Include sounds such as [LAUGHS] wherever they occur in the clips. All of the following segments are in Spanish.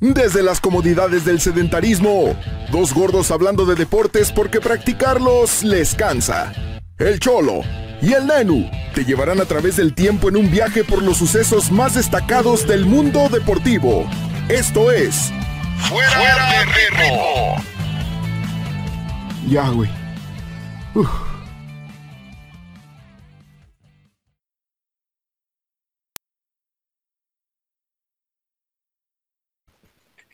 Desde las comodidades del sedentarismo, dos gordos hablando de deportes porque practicarlos les cansa. El Cholo y el Nenu te llevarán a través del tiempo en un viaje por los sucesos más destacados del mundo deportivo. Esto es Fuera, de ritmo. Ya, güey.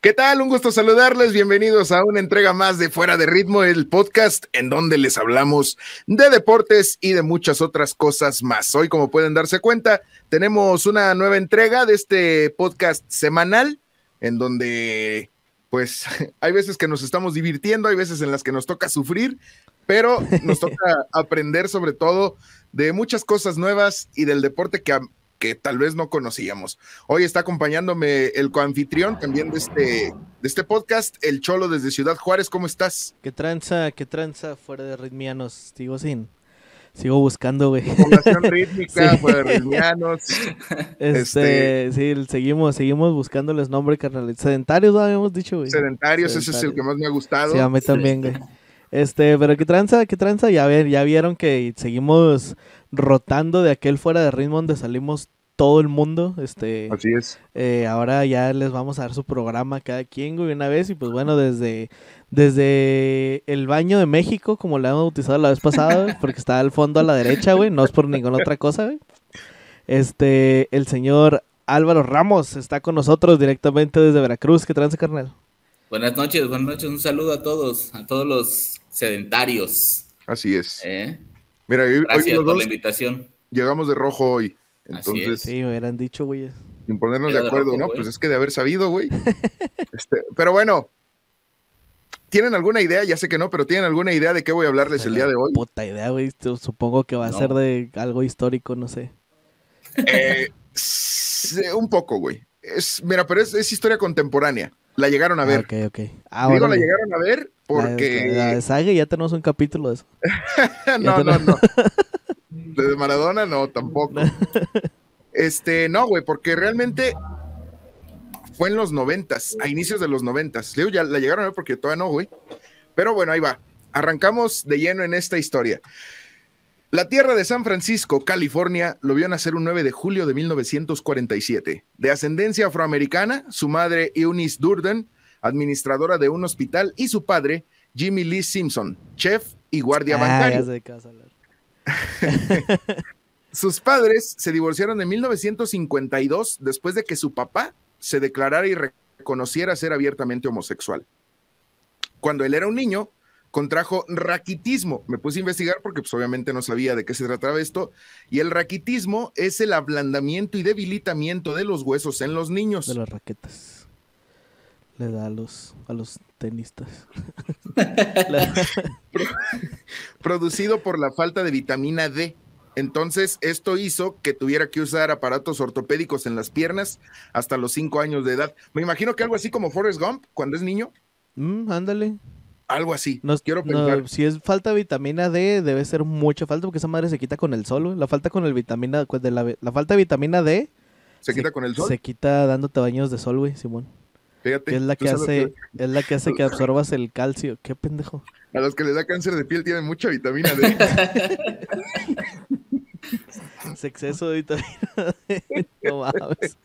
¿Qué tal? Un gusto saludarles. Bienvenidos a una entrega más de Fuera de Ritmo, el podcast en donde les hablamos de deportes y de muchas otras cosas más. Hoy, como pueden darse cuenta, tenemos una nueva entrega de este podcast semanal en donde, pues, [LAUGHS] hay veces que nos estamos divirtiendo, hay veces en las que nos toca sufrir, pero nos [LAUGHS] toca aprender sobre todo de muchas cosas nuevas y del deporte que que tal vez no conocíamos. Hoy está acompañándome el coanfitrión también de este, de este podcast, el Cholo desde Ciudad Juárez. ¿Cómo estás? ¿Qué tranza, qué tranza fuera de ritmianos? Sigo sin, sigo buscando, güey. Población [LAUGHS] rítmica, fuera de ritmianos. [LAUGHS] Este, sí, seguimos, seguimos buscándoles nombre, carnal. Sedentarios, habíamos dicho, güey. Sedentarios, ese es el que más me ha gustado. Sí, a mí también, güey. Este, pero qué tranza, qué tranza, ya, ver, ya vieron que seguimos rotando de aquel fuera de ritmo donde salimos todo el mundo. Este, Así es. Eh, ahora ya les vamos a dar su programa cada quien, güey, una vez. Y pues bueno, desde, desde el baño de México, como le hemos bautizado la vez pasada, porque está al fondo a la derecha, güey, no es por ninguna otra cosa, güey. Este, el señor Álvaro Ramos está con nosotros directamente desde Veracruz. ¿Qué trance, carnal? Buenas noches, buenas noches. Un saludo a todos, a todos los sedentarios. Así es. ¿Eh? Mira, Gracias por la invitación. Llegamos de rojo hoy. Entonces, sí, me hubieran dicho, güey. Sin ponernos de acuerdo, ¿no? Pues es que de haber sabido, güey. [LAUGHS] este, pero bueno, ¿tienen alguna idea? Ya sé que no, pero ¿tienen alguna idea de qué voy a hablarles el día de hoy? Puta idea, güey. Supongo que va a ser de algo histórico, no sé. Eh, [LAUGHS] un poco, güey. Es, mira, pero es, historia contemporánea. La llegaron a ver. ok, ok. Ah, Digo, la llegaron a ver porque. La, de ya tenemos un capítulo de eso. [LAUGHS] no, no, no. [LAUGHS] De Maradona, no, tampoco. Este, no, güey, porque realmente fue en los noventas, a inicios de los noventas. Leo ya la llegaron a ver porque todavía no, güey. Pero bueno, ahí va. Arrancamos de lleno en esta historia. La tierra de San Francisco, California, lo vio nacer un 9 de julio de 1947. De ascendencia afroamericana, su madre Eunice Durden, administradora de un hospital, y su padre, Jimmy Lee Simpson, chef y guardia ah, bancario. [LAUGHS] Sus padres se divorciaron en 1952 después de que su papá se declarara y reconociera ser abiertamente homosexual. Cuando él era un niño, contrajo raquitismo. Me puse a investigar porque pues, obviamente no sabía de qué se trataba esto. Y el raquitismo es el ablandamiento y debilitamiento de los huesos en los niños. De las raquetas. Le da a los, a los tenistas. [LAUGHS] Producido por la falta de vitamina D. Entonces, esto hizo que tuviera que usar aparatos ortopédicos en las piernas hasta los cinco años de edad. Me imagino que algo así como Forrest Gump cuando es niño. Mm, ándale. Algo así. No, Quiero pensar. si es falta de vitamina D, debe ser mucha falta porque esa madre se quita con el sol. La falta con el vitamina, de la, la falta de vitamina D. ¿Se, quita con el sol? Se quita dándote baños de sol, güey, Simón. Fíjate. es la que hace, es la que hace que [LAUGHS] absorbas el calcio. Qué pendejo. A los que les da cáncer de piel tienen mucha vitamina D. [LAUGHS] es exceso de vitamina D. [LAUGHS] No mames.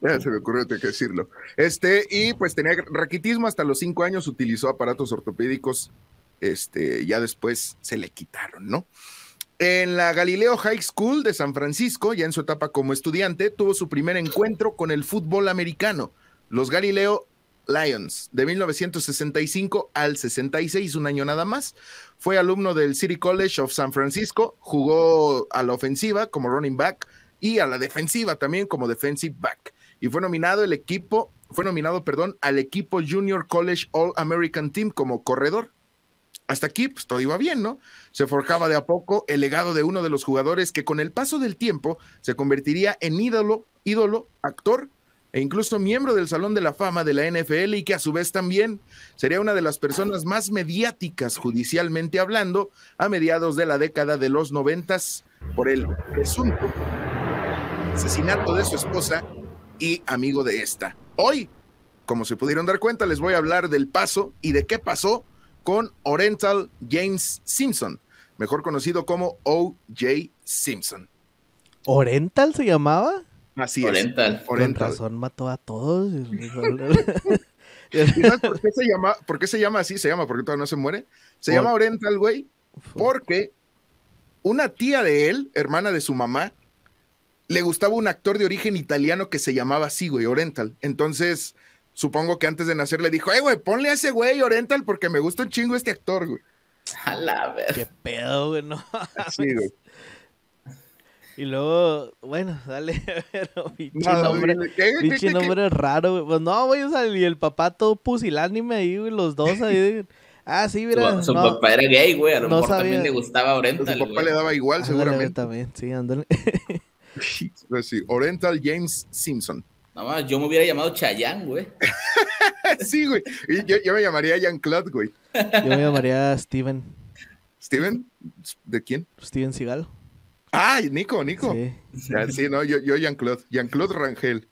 Ya se me ocurrió que decirlo. Este, y pues tenía raquitismo hasta los cinco años, utilizó aparatos ortopédicos. Este, ya después se le quitaron, ¿no? En la Galileo High School de San Francisco, ya en su etapa como estudiante, tuvo su primer encuentro con el fútbol americano los Galileo Lions, de 1965 al 66, un año nada más. Fue alumno del City College of San Francisco, jugó a la ofensiva como running back y a la defensiva también como defensive back. Y fue nominado el equipo, fue nominado, perdón, al equipo Junior College All American Team como corredor. Hasta aquí, pues todo iba bien, ¿no? Se forjaba de a poco el legado de uno de los jugadores que con el paso del tiempo se convertiría en ídolo, ídolo, actor e incluso miembro del Salón de la Fama de la NFL y que a su vez también sería una de las personas más mediáticas judicialmente hablando a mediados de la década de los noventas por el presunto asesinato de su esposa y amigo de esta. Hoy como se pudieron dar cuenta, les voy a hablar del paso y de qué pasó con Oriental James Simpson, mejor conocido como O.J. Simpson. ¿Oriental se llamaba? Así Oriental. es. Con Oriental. razón mató a todos. [LAUGHS] [LAUGHS] ¿Y sabes por qué se llama? ¿Por qué se llama así? Se llama porque todavía no se muere. Se Por- llama Oriental, güey, porque una tía de él, hermana de su mamá, le gustaba un actor de origen italiano que se llamaba así, güey, Oriental. Entonces, supongo que antes de nacer le dijo, eh, güey, ponle a ese güey Oriental porque me gusta un chingo este actor, güey. [LAUGHS] A la ver. Qué pedo, güey, no. [LAUGHS] Así, güey. Y luego, bueno, dale, [LAUGHS] pero pinche No, nombre, ¿qué, qué, pinche qué, qué? nombre raro, güey. Pues no, güey, o sea, y el papá todo pusilánime ahí, güey, los dos ahí. de- Ah, sí, mira. Su, su no, papá era gay, güey. A lo no mejor sabía. también le gustaba Su Oriental, papá güey. le daba igual, ándale, güey, seguramente. también, sí, ándale. [LAUGHS] Pues sí, Oriental James Simpson. Nada más, yo me hubiera llamado Chayán, güey. [LAUGHS] sí, güey. Y yo, yo me llamaría Jean-Claude, güey. Yo me llamaría Steven, ¿Steven? ¿De quién? Steven Seagal. Ah, Nico, Nico. Sí. Sí, no, yo, yo Jean-Claude, Jean-Claude Rangel.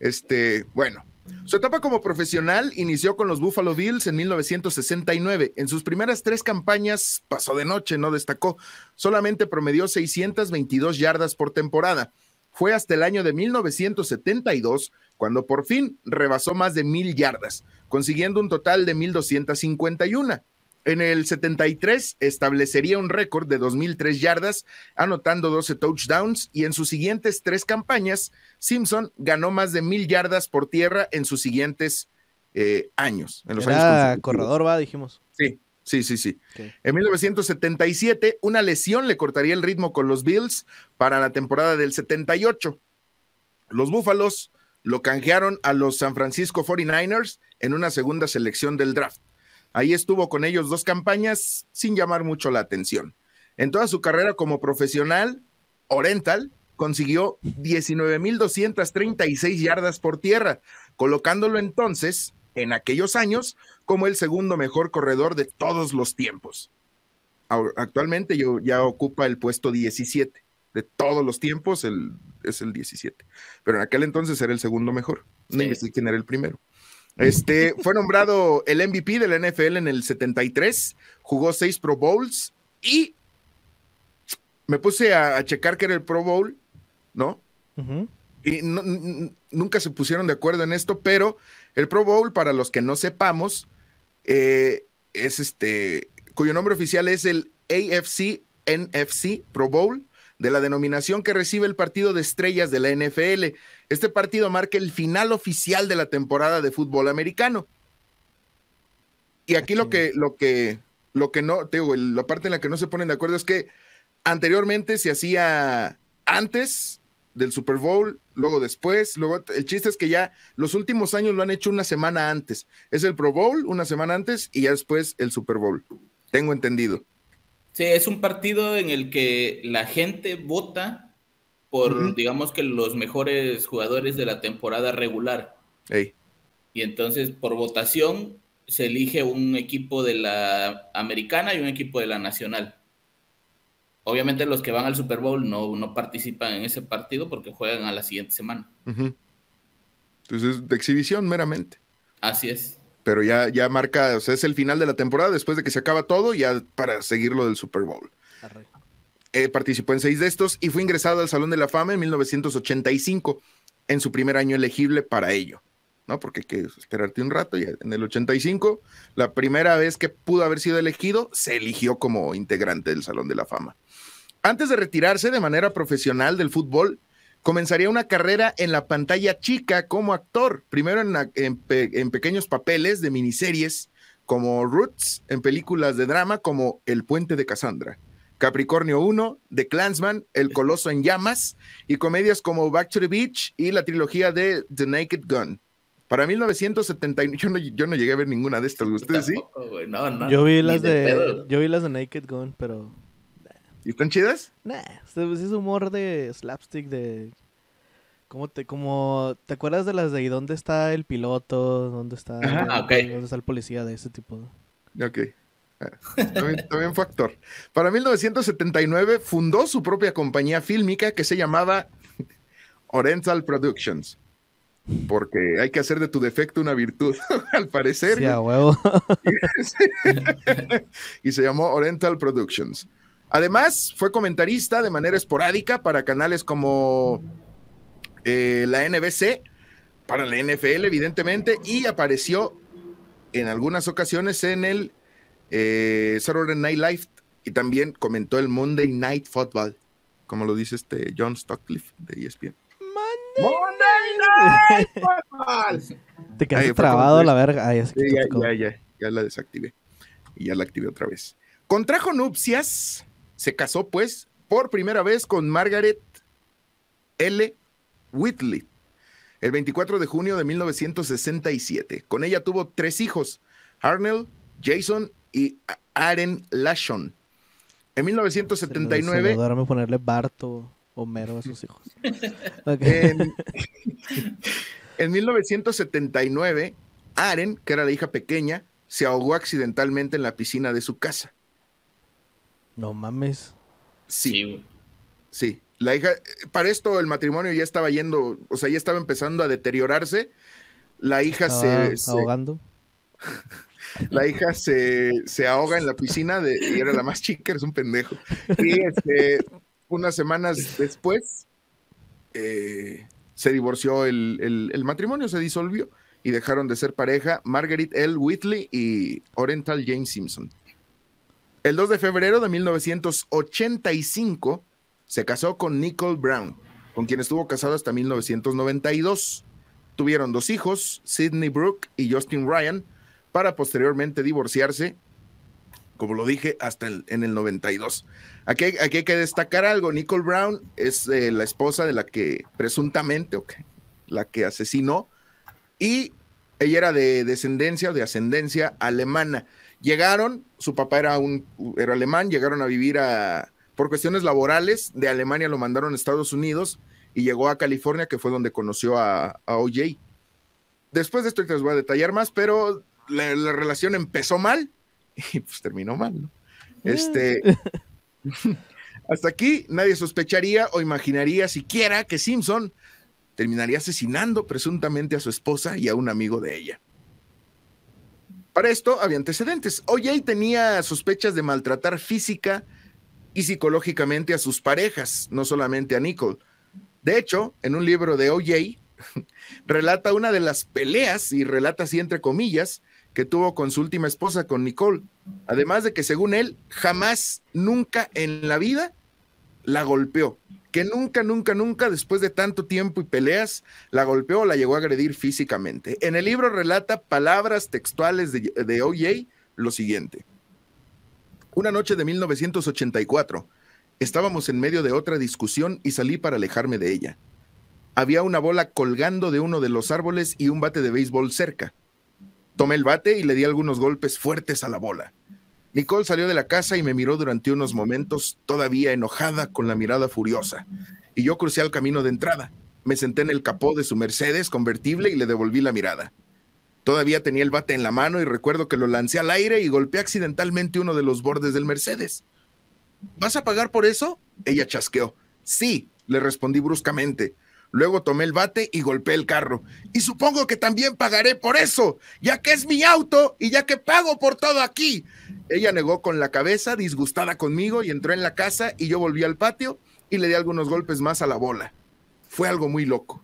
Este, bueno, su etapa como profesional inició con los Buffalo Bills en 1969. En sus primeras tres campañas pasó de noche, no destacó. Solamente promedió 622 yardas por temporada. Fue hasta el año de 1972 cuando por fin rebasó más de mil yardas, consiguiendo un total de 1251. En el 73 establecería un récord de 2003 yardas anotando 12 touchdowns y en sus siguientes tres campañas, Simpson ganó más de mil yardas por tierra en sus siguientes eh, años. En los años Era corredor, va, dijimos. Sí, sí, sí, sí. En 1977, una lesión le cortaría el ritmo con los Bills para la temporada del 78. Los Búfalos lo canjearon a los San Francisco 49ers en una segunda selección del draft. Ahí estuvo con ellos dos campañas sin llamar mucho la atención. En toda su carrera como profesional, Oriental consiguió 19.236 yardas por tierra, colocándolo entonces, en aquellos años, como el segundo mejor corredor de todos los tiempos. Actualmente yo, ya ocupa el puesto 17. De todos los tiempos el, es el 17. Pero en aquel entonces era el segundo mejor. No Sí. investigué quién era el primero. Este, fue nombrado el MVP de la NFL en el 73, jugó seis Pro Bowls y me puse a, a checar que era el Pro Bowl, ¿no? Y no- nunca se pusieron de acuerdo en esto, pero el Pro Bowl, para los que no sepamos, eh, es este, cuyo nombre oficial es el AFC NFC Pro Bowl, de la denominación que recibe el partido de estrellas de la NFL. Este partido marca el final oficial de la temporada de fútbol americano. Y aquí lo que, lo que, lo que no, te digo, la parte en la que no se ponen de acuerdo es que anteriormente se hacía antes del Super Bowl, luego después, luego el chiste es que ya los últimos años lo han hecho una semana antes. Es el Pro Bowl una semana antes y ya después el Super Bowl. Tengo entendido. Sí, es un partido en el que la gente vota por, digamos que los mejores jugadores de la temporada regular. Y entonces, por votación, se elige un equipo de la americana y un equipo de la nacional. Obviamente los que van al Super Bowl no, no participan en ese partido porque juegan a la siguiente semana. ujú. Entonces, de exhibición meramente. Así es. Pero ya, ya marca, o sea, es el final de la temporada después de que se acaba todo, ya para seguir lo del Super Bowl. Eh, participó en seis de estos y fue ingresado al Salón de la Fama en 1985, en su primer año elegible para ello, ¿no? Porque hay que esperarte un rato, ya en el 85, la primera vez que pudo haber sido elegido, se eligió como integrante del Salón de la Fama. Antes de retirarse de manera profesional del fútbol, comenzaría una carrera en la pantalla chica como actor, primero en, pequeños papeles de miniseries como Roots, en películas de drama como El Puente de Cassandra. Capricornio 1, The Clansman, El Coloso en Llamas y comedias como Back to the Beach y la trilogía de The Naked Gun. Para 1971, yo no, yo no llegué a ver ninguna de estas, ¿ustedes sí? Tampoco, no, no, Yo vi las de, yo vi las de Naked Gun, pero ¿Y están chidas? nah, este, es humor de slapstick de ¿Cómo te, como, ¿te acuerdas de las de ¿y dónde está el piloto? ¿Dónde está, Ajá, ok. ¿dónde está el policía? De ese tipo. Ok. Ah, También, también fue actor. Para 1979 fundó su propia compañía fílmica que se llamaba Oriental Productions. porque hay que hacer de tu defecto una virtud, [LAUGHS] al parecer. Sí, a huevo. [LAUGHS] y se llamó Oriental Productions. Además, fue comentarista de manera esporádica para canales como eh, la NBC, para la NFL, evidentemente, y apareció en algunas ocasiones en el eh, Saturday Night Live y también comentó el Monday Night Football, como lo dice este John Stockliffe de ESPN. Monday Night Football. Te quedaste trabado la verga. ya, ya, ya, ya la desactivé. Y ya la activé otra vez. Contrajo nupcias, se casó pues por primera vez con Margaret L. Whitley el 24 de junio de 1967. Con ella tuvo tres hijos, Arnell, Jason y Aaron Lashon. En 1979. Se me ponerle Barto Homero a sus hijos. [LAUGHS] en, [LAUGHS] en 1979, Aren, que era la hija pequeña, se ahogó accidentalmente en la piscina de su casa. No mames. Sí. Sí. La hija, para esto el matrimonio ya estaba yendo, o sea, ya estaba empezando a deteriorarse. La hija se, ahogando. [LAUGHS] la hija se, ahoga en la piscina de, y era la más chica, eres un pendejo. Y este, unas semanas después eh, se divorció el, el, matrimonio, se disolvió y dejaron de ser pareja Margaret L. Whitley y Oriental James Simpson. El 2 de febrero de 1985 se casó con Nicole Brown, con quien estuvo casado hasta 1992. Tuvieron dos hijos, Sidney Brooke y Justin Ryan, para posteriormente divorciarse, como lo dije, hasta en el 92. Aquí, aquí, hay que destacar algo, Nicole Brown es eh, la esposa de la que presuntamente, la que asesinó, y ella era de descendencia o de ascendencia alemana. Llegaron, su papá era, un, era alemán, llegaron a vivir a, por cuestiones laborales, de Alemania lo mandaron a Estados Unidos y llegó a California, que fue donde conoció a, OJ. Después de esto les voy a detallar más, pero la, relación empezó mal [LAUGHS] y pues terminó mal, ¿no? Este. [LAUGHS] hasta aquí nadie sospecharía o imaginaría siquiera que Simpson terminaría asesinando presuntamente a su esposa y a un amigo de ella. Para esto había antecedentes. OJ tenía sospechas de maltratar física y psicológicamente a sus parejas, no solamente a Nicole. De hecho, en un libro de OJ, [LAUGHS] relata una de las peleas, y relata así entre comillas, que tuvo con su última esposa, con Nicole. Además de que según él, jamás, nunca en la vida la golpeó. Que nunca, nunca, nunca, después de tanto tiempo y peleas, la golpeó o la llegó a agredir físicamente. En el libro relata palabras textuales de, de OJ lo siguiente. Una noche de 1984, estábamos en medio de otra discusión y salí para alejarme de ella. Había una bola colgando de uno de los árboles y un bate de béisbol cerca. Tomé el bate y le di algunos golpes fuertes a la bola. Nicole salió de la casa y me miró durante unos momentos, todavía enojada, con la mirada furiosa. Y yo crucé al camino de entrada. Me senté en el capó de su Mercedes convertible y le devolví la mirada. Todavía tenía el bate en la mano y recuerdo que lo lancé al aire y golpeé accidentalmente uno de los bordes del Mercedes. ¿Vas a pagar por eso? Ella chasqueó. Sí, le respondí bruscamente. Luego tomé el bate y golpeé el carro. Y supongo que también pagaré por eso, ya que es mi auto y ya que pago por todo aquí. Ella negó con la cabeza, disgustada conmigo, y entró en la casa y yo volví al patio y le di algunos golpes más a la bola. Fue algo muy loco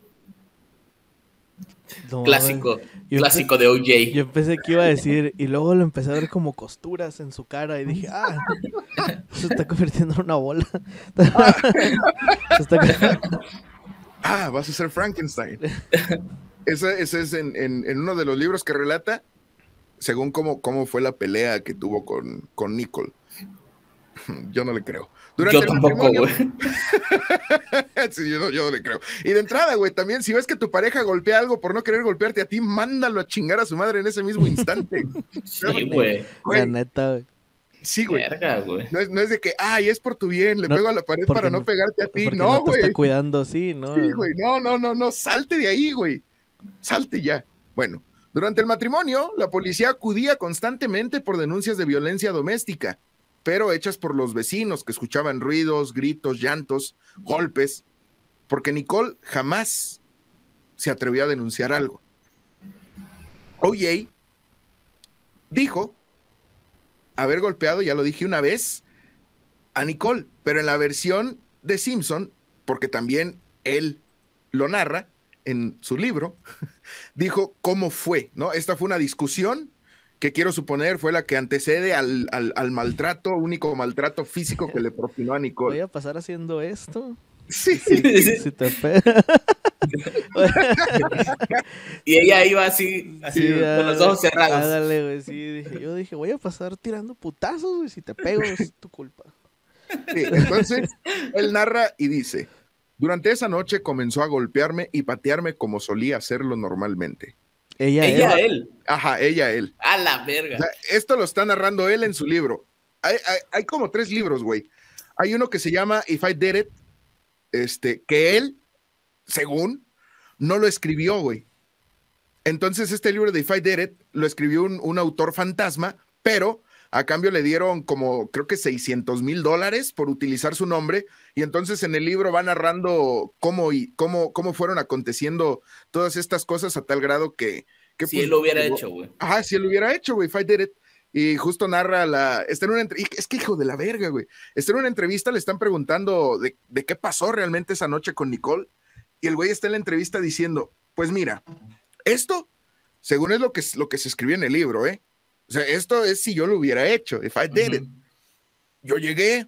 clásico, clásico de OJ. Yo pensé que iba a decir, y luego lo empecé a ver como costuras en su cara y dije, ah, se está convirtiendo en una bola. [LAUGHS] ah, vas a ser Frankenstein. [LAUGHS] Ese, es en, uno de los libros que relata, según cómo, cómo fue la pelea que tuvo con, con Nicole. [LAUGHS] Yo no le creo. yo tampoco, güey. [LAUGHS] sí, yo no, le creo. Y de entrada, güey, también, si ves que tu pareja golpea algo por no querer golpearte a ti, mándalo a chingar a su madre en ese mismo instante. sí, güey. La neta, güey. Sí, güey. No, es, no es, de que, ay, es por tu bien, le pego a la pared para no, pegarte a ti. No, güey. No, está cuidando, sí, ¿no? Sí, güey. No, no, no, no. Salte de ahí, güey. Salte ya. Bueno, durante el matrimonio, la policía acudía constantemente por denuncias de violencia doméstica pero hechas por los vecinos que escuchaban ruidos, gritos, llantos, golpes, porque Nicole jamás se atrevió a denunciar algo. OJ dijo haber golpeado, ya lo dije una vez, a Nicole, pero en la versión de Simpson, porque también él lo narra en su libro, [LAUGHS] dijo cómo fue, ¿no? Esta fue una discusión que quiero suponer fue la que antecede al, al, maltrato, único maltrato físico que le propinó a Nicole. Voy a pasar haciendo esto. Sí. sí, [LAUGHS] y ella iba así, así con los ojos cerrados. dije, yo dije, voy a pasar tirando putazos, güey. Si te pego, es tu culpa. entonces, él narra y dice: Durante esa noche comenzó a golpearme y patearme como solía hacerlo normalmente. Ella, ella él. Ajá, ella, él. A la verga. esto lo está narrando él en su libro. Hay, hay, como tres libros, güey. Hay uno que se llama If I Did It, este, que él, según, no lo escribió, güey. Entonces, este libro de If I Did It lo escribió un, un autor fantasma, pero a cambio le dieron como, creo que 600 mil dólares por utilizar su nombre. Y entonces en el libro va narrando cómo, y, cómo, cómo fueron aconteciendo todas estas cosas a tal grado que... que si pues, él lo hubiera hecho, güey. Ajá, si él lo hubiera hecho, güey, if I did it. Y justo narra la. Está en una Es que hijo de la verga, güey. Está en una entrevista, le están preguntando de, de qué pasó realmente esa noche con Nicole. Y el güey está en la entrevista diciendo: Pues mira, esto, según es lo que, lo que se escribió en el libro, ¿eh? O sea, esto es si yo lo hubiera hecho, if I did it. Yo llegué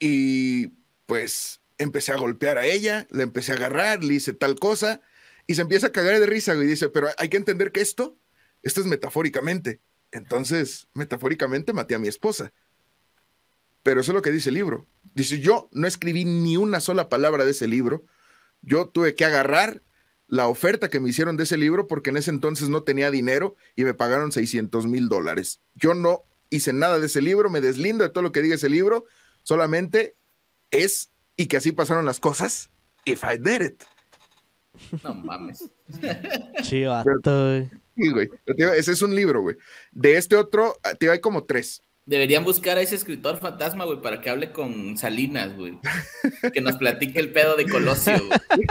y pues empecé a golpear a ella, le empecé a agarrar, le hice tal cosa y se empieza a cagar de risa y dice, pero hay que entender que esto, esto es metafóricamente. Entonces, metafóricamente maté a mi esposa. Pero eso es lo que dice el libro. Dice, yo no escribí ni una sola palabra de ese libro. Yo tuve que agarrar la oferta que me hicieron de ese libro porque en ese entonces no tenía dinero y me pagaron 600 mil dólares. Yo no hice nada de ese libro, me deslindo de todo lo que diga ese libro, solamente es y que así pasaron las cosas. If I did it. No mames. [LAUGHS] Chivato, Sí, güey. Ese es un libro, güey. De este otro, tío, hay como tres. Deberían buscar a ese escritor fantasma, güey, para que hable con Salinas, güey. Que nos platique el pedo de Colosio, güey.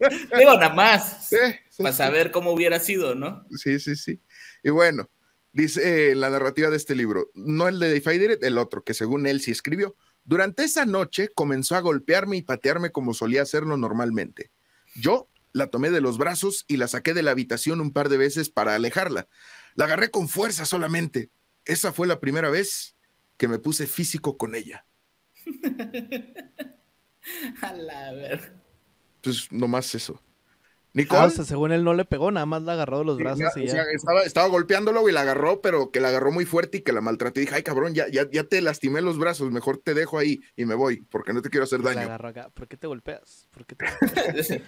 [LAUGHS] Digo, nada más. para saber cómo hubiera sido, ¿no? Sí, sí, sí. Y bueno, dice eh, la narrativa de este libro, no el de It, el otro, que según él sí escribió. Durante esa noche comenzó a golpearme y patearme como solía hacerlo normalmente. Yo la tomé de los brazos y la saqué de la habitación un par de veces para alejarla. La agarré con fuerza solamente esa fue la primera vez que me puse físico con ella. [LAUGHS] A la ver. Pues nomás eso. Nicole. Ah, según él no le pegó, nada más la agarró de los brazos y ya. estaba, estaba, golpeándolo y la agarró, pero que la agarró muy fuerte y que la maltraté. Y dije, ay cabrón, ya, ya, ya te lastimé los brazos, mejor te dejo ahí y me voy, porque no te quiero hacer daño. La agarró acá. ¿Por qué te golpeas? ¿Por qué te [LAUGHS]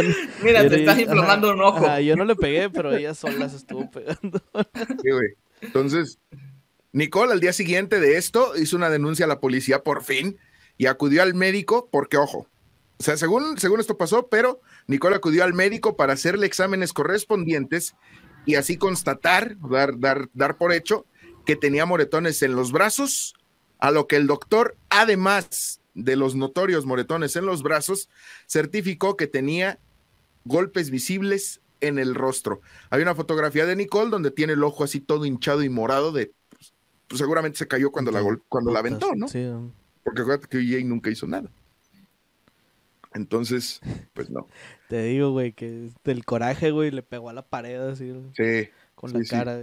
[LAUGHS] Mira, te estás inflamando un ojo. yo no le pegué, pero ella sola se estuvo pegando. sí, güey. Entonces, Nicole al día siguiente de esto hizo una denuncia a la policía por fin y acudió al médico porque, ojo, o sea, según, según esto pasó, pero Nicole acudió al médico para hacerle exámenes correspondientes y así constatar, dar, dar, dar por hecho que tenía moretones en los brazos, a lo que el doctor, además de los notorios moretones en los brazos, certificó que tenía golpes visibles en el rostro. Hay una fotografía de Nicole donde tiene el ojo así todo hinchado y morado de pues, seguramente se cayó cuando la cuando la aventó, ¿no? Sí. Porque acuérdate que EA nunca hizo nada. Entonces, pues no. Te digo, güey, que del coraje, güey, le pegó a la pared así. Sí. Con la cara.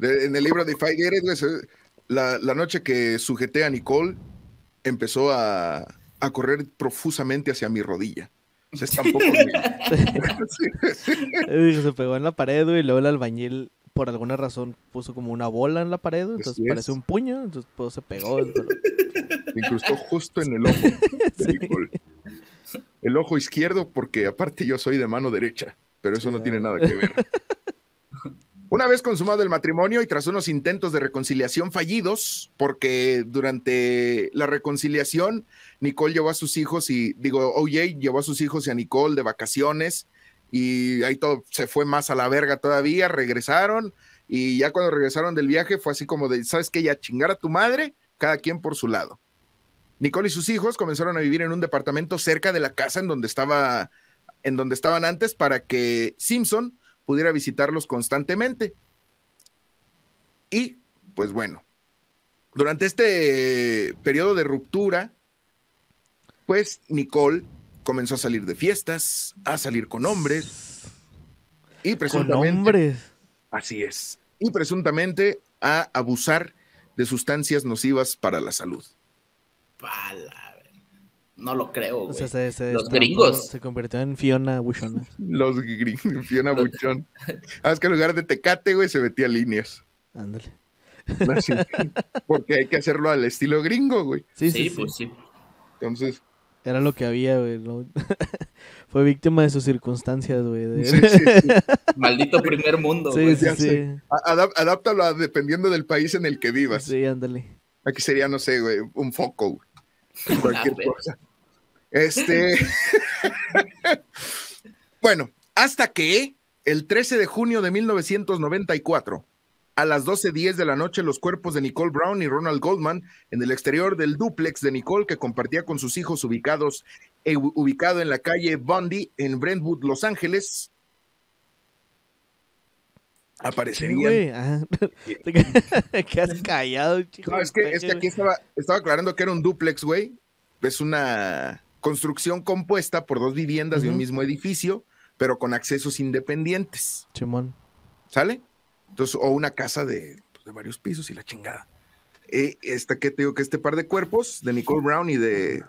en el libro de Fight la, la noche que sujeté a Nicole, empezó a, a correr profusamente hacia mi rodilla. O sea, tampoco. [LAUGHS] Se pegó en la pared, y luego el albañil, por alguna razón, puso como una bola en la pared, entonces parece un puño, entonces pues, se pegó. Incrustó justo en el ojo. [LAUGHS] El ojo izquierdo, porque aparte yo soy de mano derecha, pero eso no tiene nada que ver. [LAUGHS] Una vez consumado el matrimonio y tras unos intentos de reconciliación fallidos, porque durante la reconciliación Nicole llevó a sus hijos y, digo, OJ llevó a sus hijos y a Nicole de vacaciones y ahí todo se fue más a la verga todavía, regresaron y ya cuando regresaron del viaje fue así como de, ¿sabes qué? Ya chingar a tu madre, cada quien por su lado. Nicole y sus hijos comenzaron a vivir en un departamento cerca de la casa en donde estaba en donde estaban antes para que Simpson pudiera visitarlos constantemente. Y pues bueno, durante este periodo de ruptura, pues Nicole comenzó a salir de fiestas, a salir con hombres y presuntamente Con hombres. así es, y presuntamente a abusar de sustancias nocivas para la salud. Pala, güey. No lo creo, O güey. sea, se, se Los gringos. Se convirtió en Fiona Buchona. [LAUGHS] Los gringos, Fiona Buchón. Ah, es que en lugar de tecate, güey, se metía líneas. Ándale. Así, [LAUGHS] porque hay que hacerlo al estilo gringo, güey. Sí, sí, Sí, pues sí. Entonces, Era lo que había, güey. ¿no? [LAUGHS] Fue víctima de sus circunstancias, güey. de- sí, sí, sí. Maldito primer mundo, Sí, güey. sí, sí. adap- adáptalo a- dependiendo del país en el que vivas. Sí, ándale. Aquí sería, no sé, güey, un foco, güey. [LAUGHS] Cualquier cosa. Este. [LAUGHS] bueno, hasta que el 13 de junio de 1994, a las 12.10 de la noche, los cuerpos de Nicole Brown y Ronald Goldman en el exterior del dúplex de Nicole que compartía con sus hijos ubicados, eh, ubicado en la calle Bundy en Brentwood, Los Ángeles, aparecerían. güey. Ah. [LAUGHS] Te quedas callado, chico. No, es que, es que aquí estaba, estaba aclarando que era un duplex, güey. Es una construcción compuesta por dos viviendas de un mismo edificio, pero con accesos independientes. Chimón. ¿Sale? Entonces, o una casa de, pues, de varios pisos y la chingada. Eh, esta que te digo que este par de cuerpos de Nicole Brown y de,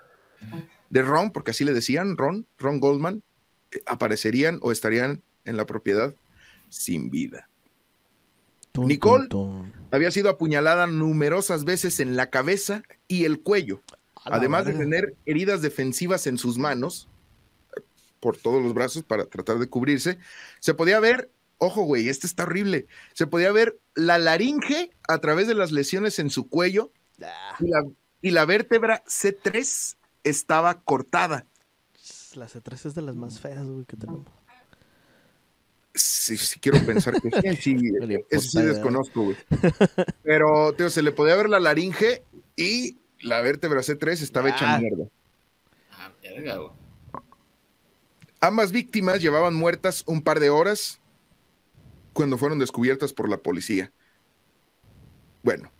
de Ron, porque así le decían, Ron, Ron Goldman, eh, aparecerían o estarían en la propiedad sin vida. Nicole. Había sido apuñalada numerosas veces en la cabeza y el cuello. Además de tener heridas defensivas en sus manos, por todos los brazos para tratar de cubrirse, se podía ver, ojo güey, este está horrible, se podía ver la laringe a través de las lesiones en su cuello Ah, y la, y la vértebra C3 estaba cortada. La C3 es de las más feas, güey, que tenemos. Sí, sí quiero pensar que sí, sí, [LAUGHS] eso sí puta, desconozco, güey. [LAUGHS] Pero, tío, se le podía ver la laringe y la vértebra C3 estaba hecha Ah. mierda. Ah, verga, güey. Ambas víctimas llevaban muertas un par de horas cuando fueron descubiertas por la policía. Bueno,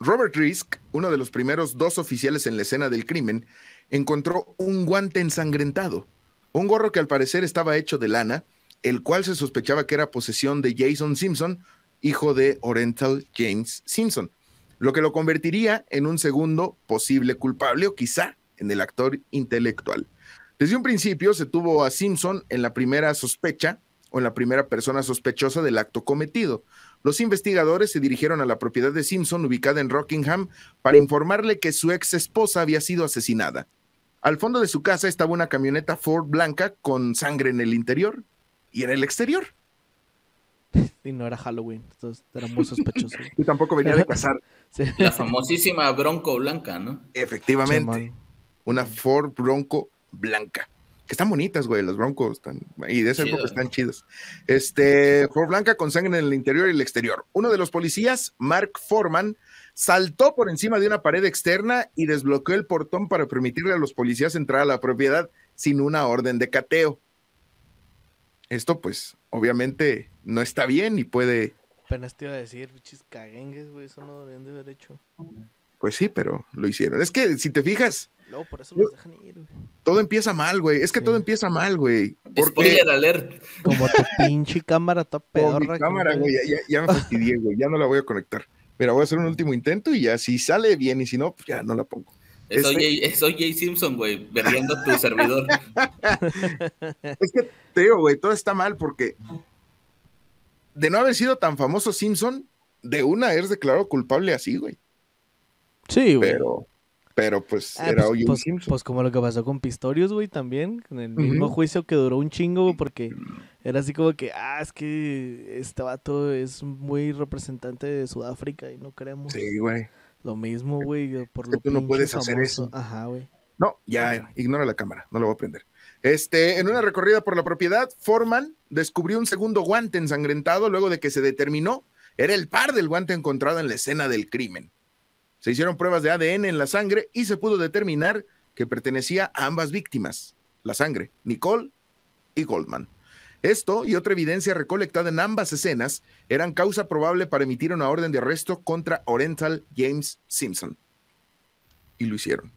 Robert Risk, uno de los primeros dos oficiales en la escena del crimen, encontró un guante ensangrentado, un gorro que al parecer estaba hecho de lana, el cual se sospechaba que era posesión de Jason Simpson, hijo de Oriental James Simpson, lo que lo convertiría en un segundo posible culpable o quizá en el actor intelectual. Desde un principio se tuvo a Simpson en la primera sospecha o en la primera persona sospechosa del acto cometido. Los investigadores se dirigieron a la propiedad de Simpson ubicada en Rockingham para informarle que su ex esposa había sido asesinada. Al fondo de su casa estaba una camioneta Ford blanca con sangre en el interior y en el exterior. Y no era Halloween, entonces era muy sospechoso. [LAUGHS] Y tampoco venía de cazar. [LAUGHS] Sí. La famosísima Bronco Blanca, ¿no? Efectivamente, una Ford Bronco blanca. Que están bonitas, güey, los broncos están, y de esa Chido. época están chidos. Este, Ford blanca con sangre en el interior y el exterior. Uno de los policías, Mark Foreman, saltó por encima de una pared externa y desbloqueó el portón para permitirle a los policías entrar a la propiedad sin una orden de cateo. Esto, pues, obviamente no está bien y puede, Apenas te iba a decir, bichis caguengues, güey, eso no deberían de haber hecho. pues sí, pero lo hicieron. Es que si te fijas, Luego por eso los dejan ir, güey. todo empieza mal, güey. Es que Sí. todo empieza mal, güey. Porque Spoiler alert. Como tu pinche cámara [LAUGHS] mi pedorra. cámara, no güey, ya, ya- ya me fastidié, güey, ya no la voy a conectar. Mira, voy a hacer un último intento y ya, si sale bien y si no, pues ya no la pongo. Es Este- O.J. Simpson, güey, berreando tu [LAUGHS] servidor. Es que te digo, güey, todo está mal porque de no haber sido tan famoso Simpson, de una es declarado culpable así, güey. Sí, güey. Pero, pero pues Ah, era pues, hoy pues- Simpson. pues como lo que pasó con Pistorius, güey, también, en el mismo juicio que duró un chingo, güey, porque era así como que, ah, es que este vato es muy representante de Sudáfrica y no queremos sí, güey. Lo mismo, güey, por que lo tú no puedes hacer eso. Ajá, güey. No, ya, ignora la cámara, no lo voy a prender. Este, en una recorrida por la propiedad, Foreman descubrió un segundo guante ensangrentado luego de que se determinó era el par del guante encontrado en la escena del crimen. Se hicieron pruebas de ADN en la sangre y se pudo determinar que pertenecía a ambas víctimas, la sangre, Nicole y Goldman. Esto y otra evidencia recolectada en ambas escenas eran causa probable para emitir una orden de arresto contra Oriental James Simpson. Y lo hicieron.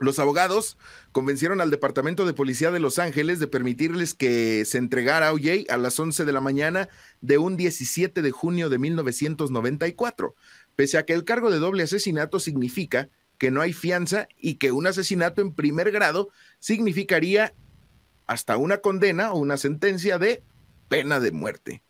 Los abogados convencieron al Departamento de Policía de Los Ángeles de permitirles que se entregara a OJ a las 11 de la mañana de un 17 de junio de 1994, pese a que el cargo de doble asesinato significa que no hay fianza y que un asesinato en primer grado significaría hasta una condena o una sentencia de pena de muerte.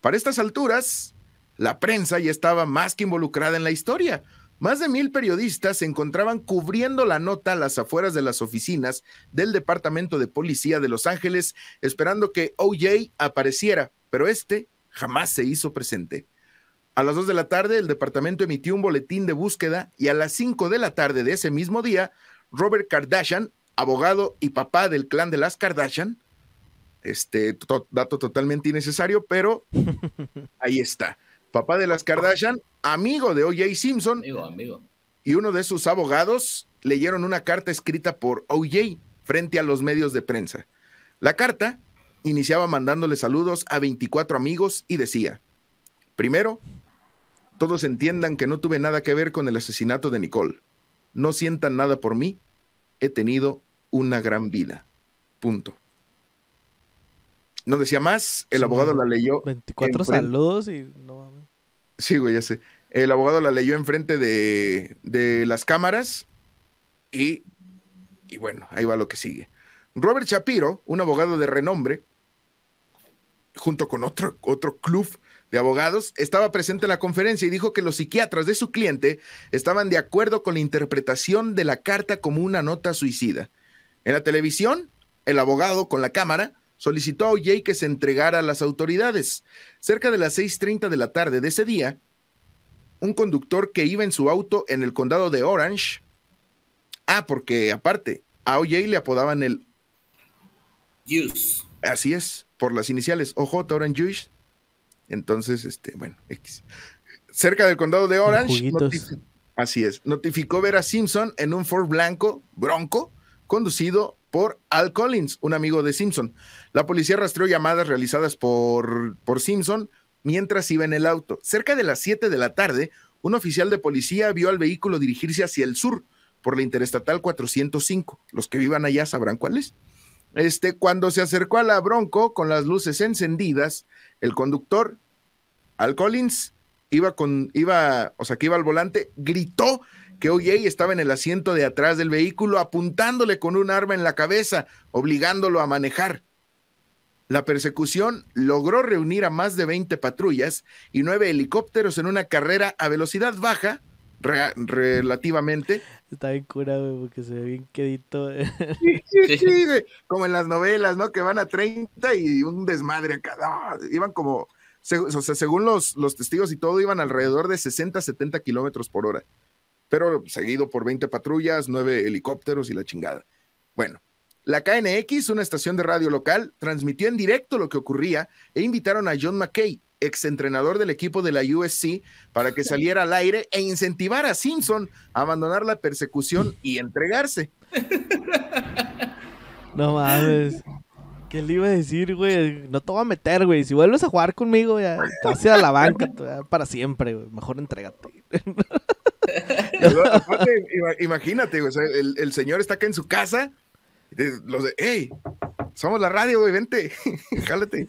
Para estas alturas, la prensa ya estaba más que involucrada en la historia, más de mil periodistas se encontraban cubriendo la nota a las afueras de las oficinas del Departamento de Policía de Los Ángeles, esperando que OJ apareciera, pero este jamás se hizo presente. A las dos de la tarde, el departamento emitió un boletín de búsqueda y a las cinco de la tarde de ese mismo día, Robert Kardashian, abogado y papá del clan de las Kardashian, este dato totalmente innecesario, pero [LAUGHS] ahí está papá de las Kardashian, amigo de OJ Simpson. Amigo, amigo. Y uno de sus abogados leyeron una carta escrita por OJ frente a los medios de prensa. La carta iniciaba mandándole saludos a 24 amigos y decía, primero, todos entiendan que no tuve nada que ver con el asesinato de Nicole. No sientan nada por mí. He tenido una gran vida. Punto. No decía más, el abogado la leyó. 24 saludos y no Sí, güey, ya sé. El abogado la leyó enfrente de, de las cámaras y, y bueno, ahí va lo que sigue. Robert Shapiro, un abogado de renombre, junto con otro, otro club de abogados, estaba presente en la conferencia y dijo que los psiquiatras de su cliente estaban de acuerdo con la interpretación de la carta como una nota suicida. En la televisión, el abogado con la cámara solicitó a OJ que se entregara a las autoridades. Cerca de las 6.30 de la tarde de ese día, un conductor que iba en su auto en el condado de Orange, ah, porque aparte, a OJ le apodaban el... Juice. Así es, por las iniciales OJ Orange Juice. Entonces, este, bueno, X. Cerca del condado de Orange, así es, notificó ver a Simpson en un Ford blanco, bronco, conducido por Al Collins, un amigo de Simpson. La policía rastreó llamadas realizadas por, por Simpson mientras iba en el auto. Cerca de las 7 de la tarde, un oficial de policía vio al vehículo dirigirse hacia el sur por la Interestatal 405. Los que vivan allá sabrán cuál es. Este, cuando se acercó a la Bronco con las luces encendidas, el conductor, Al Collins, iba con, iba, o sea, que iba al volante, gritó que OJ estaba en el asiento de atrás del vehículo apuntándole con un arma en la cabeza, obligándolo a manejar. La persecución logró reunir a más de 20 patrullas y nueve helicópteros en una carrera a velocidad baja, relativamente. Está bien curado, porque se ve bien quedito. Sí, sí, como en las novelas, ¿no? Que van a 30 y un desmadre acá. iban como, o sea, según los, los testigos y todo, iban alrededor de 60, 70 kilómetros por hora pero seguido por 20 patrullas, 9 helicópteros y la chingada. Bueno, la KNX, una estación de radio local, transmitió en directo lo que ocurría e invitaron a John McKay, exentrenador del equipo de la USC, para que saliera al aire e incentivara a Simpson a abandonar la persecución y entregarse. No mames. ¿Qué le iba a decir, güey? No te voy a meter, güey. Si vuelves a jugar conmigo, ya te vas la banca para siempre, güey. Mejor entrégate. [LAUGHS] [LAUGHS] imagínate, güey, el, señor está acá en su casa. Los de, hey, somos la radio, güey, vente, [LAUGHS] jálate.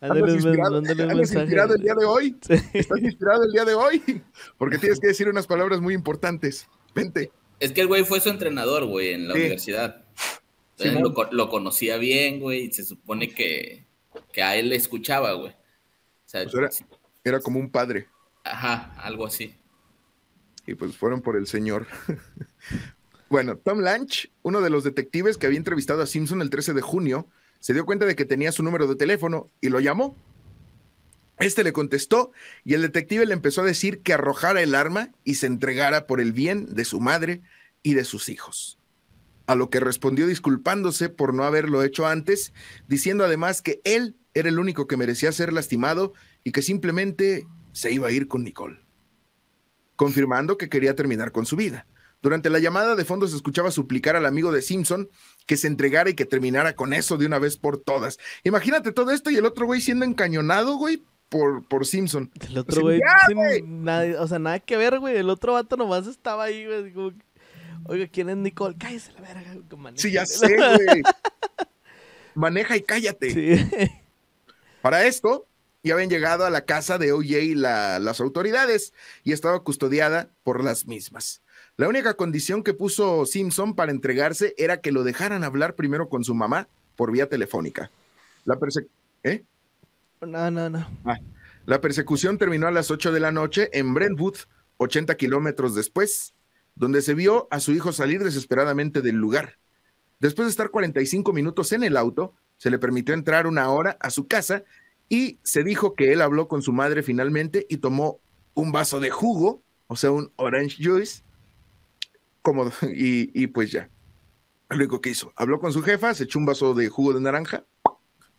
Andas inspirado, inspirado el día de hoy. Estás inspirado el día de hoy. Porque tienes que decir unas palabras muy importantes. Vente. Es que el güey fue su entrenador, güey, en la universidad. lo, conocía bien, güey, y se supone que, a él le escuchaba, güey. Pues era como un padre. Ajá, algo así y pues fueron por el señor. [LAUGHS] bueno, Tom Lanch, uno de los detectives que había entrevistado a Simpson el 13 de junio, se dio cuenta de que tenía su número de teléfono y lo llamó. Este le contestó y el detective le empezó a decir que arrojara el arma y se entregara por el bien de su madre y de sus hijos. A lo que respondió disculpándose por no haberlo hecho antes, diciendo además que él era el único que merecía ser lastimado y que simplemente se iba a ir con Nicole. Confirmando que quería terminar con su vida. Durante la llamada de fondo se escuchaba suplicar al amigo de Simpson que se entregara y que terminara con eso de una vez por todas. Imagínate todo esto y el otro güey siendo encañonado, güey, por, por Simpson. El otro güey, o sea, nada que ver, güey. El otro vato nomás estaba ahí, güey. Como, Oiga, ¿quién es Nicole? Cállese la verga. Sí, ya [LAUGHS] sé, güey. Maneja y cállate. Sí. Para esto, ya habían llegado a la casa de OJ las autoridades y estaba custodiada por las mismas. La única condición que puso Simpson para entregarse era que lo dejaran hablar primero con su mamá por vía telefónica. La ¿Eh? No, no, no. Ah, la persecución terminó a las 8 de la noche en Brentwood, 80 kilómetros después, donde se vio a su hijo salir desesperadamente del lugar. Después de estar 45 minutos en el auto, se le permitió entrar una hora a su casa y se dijo que él habló con su madre finalmente y tomó un vaso de jugo, o sea, un orange juice, como, [LAUGHS] y, y pues ya. Lo único que hizo, habló con su jefa, se echó un vaso de jugo de naranja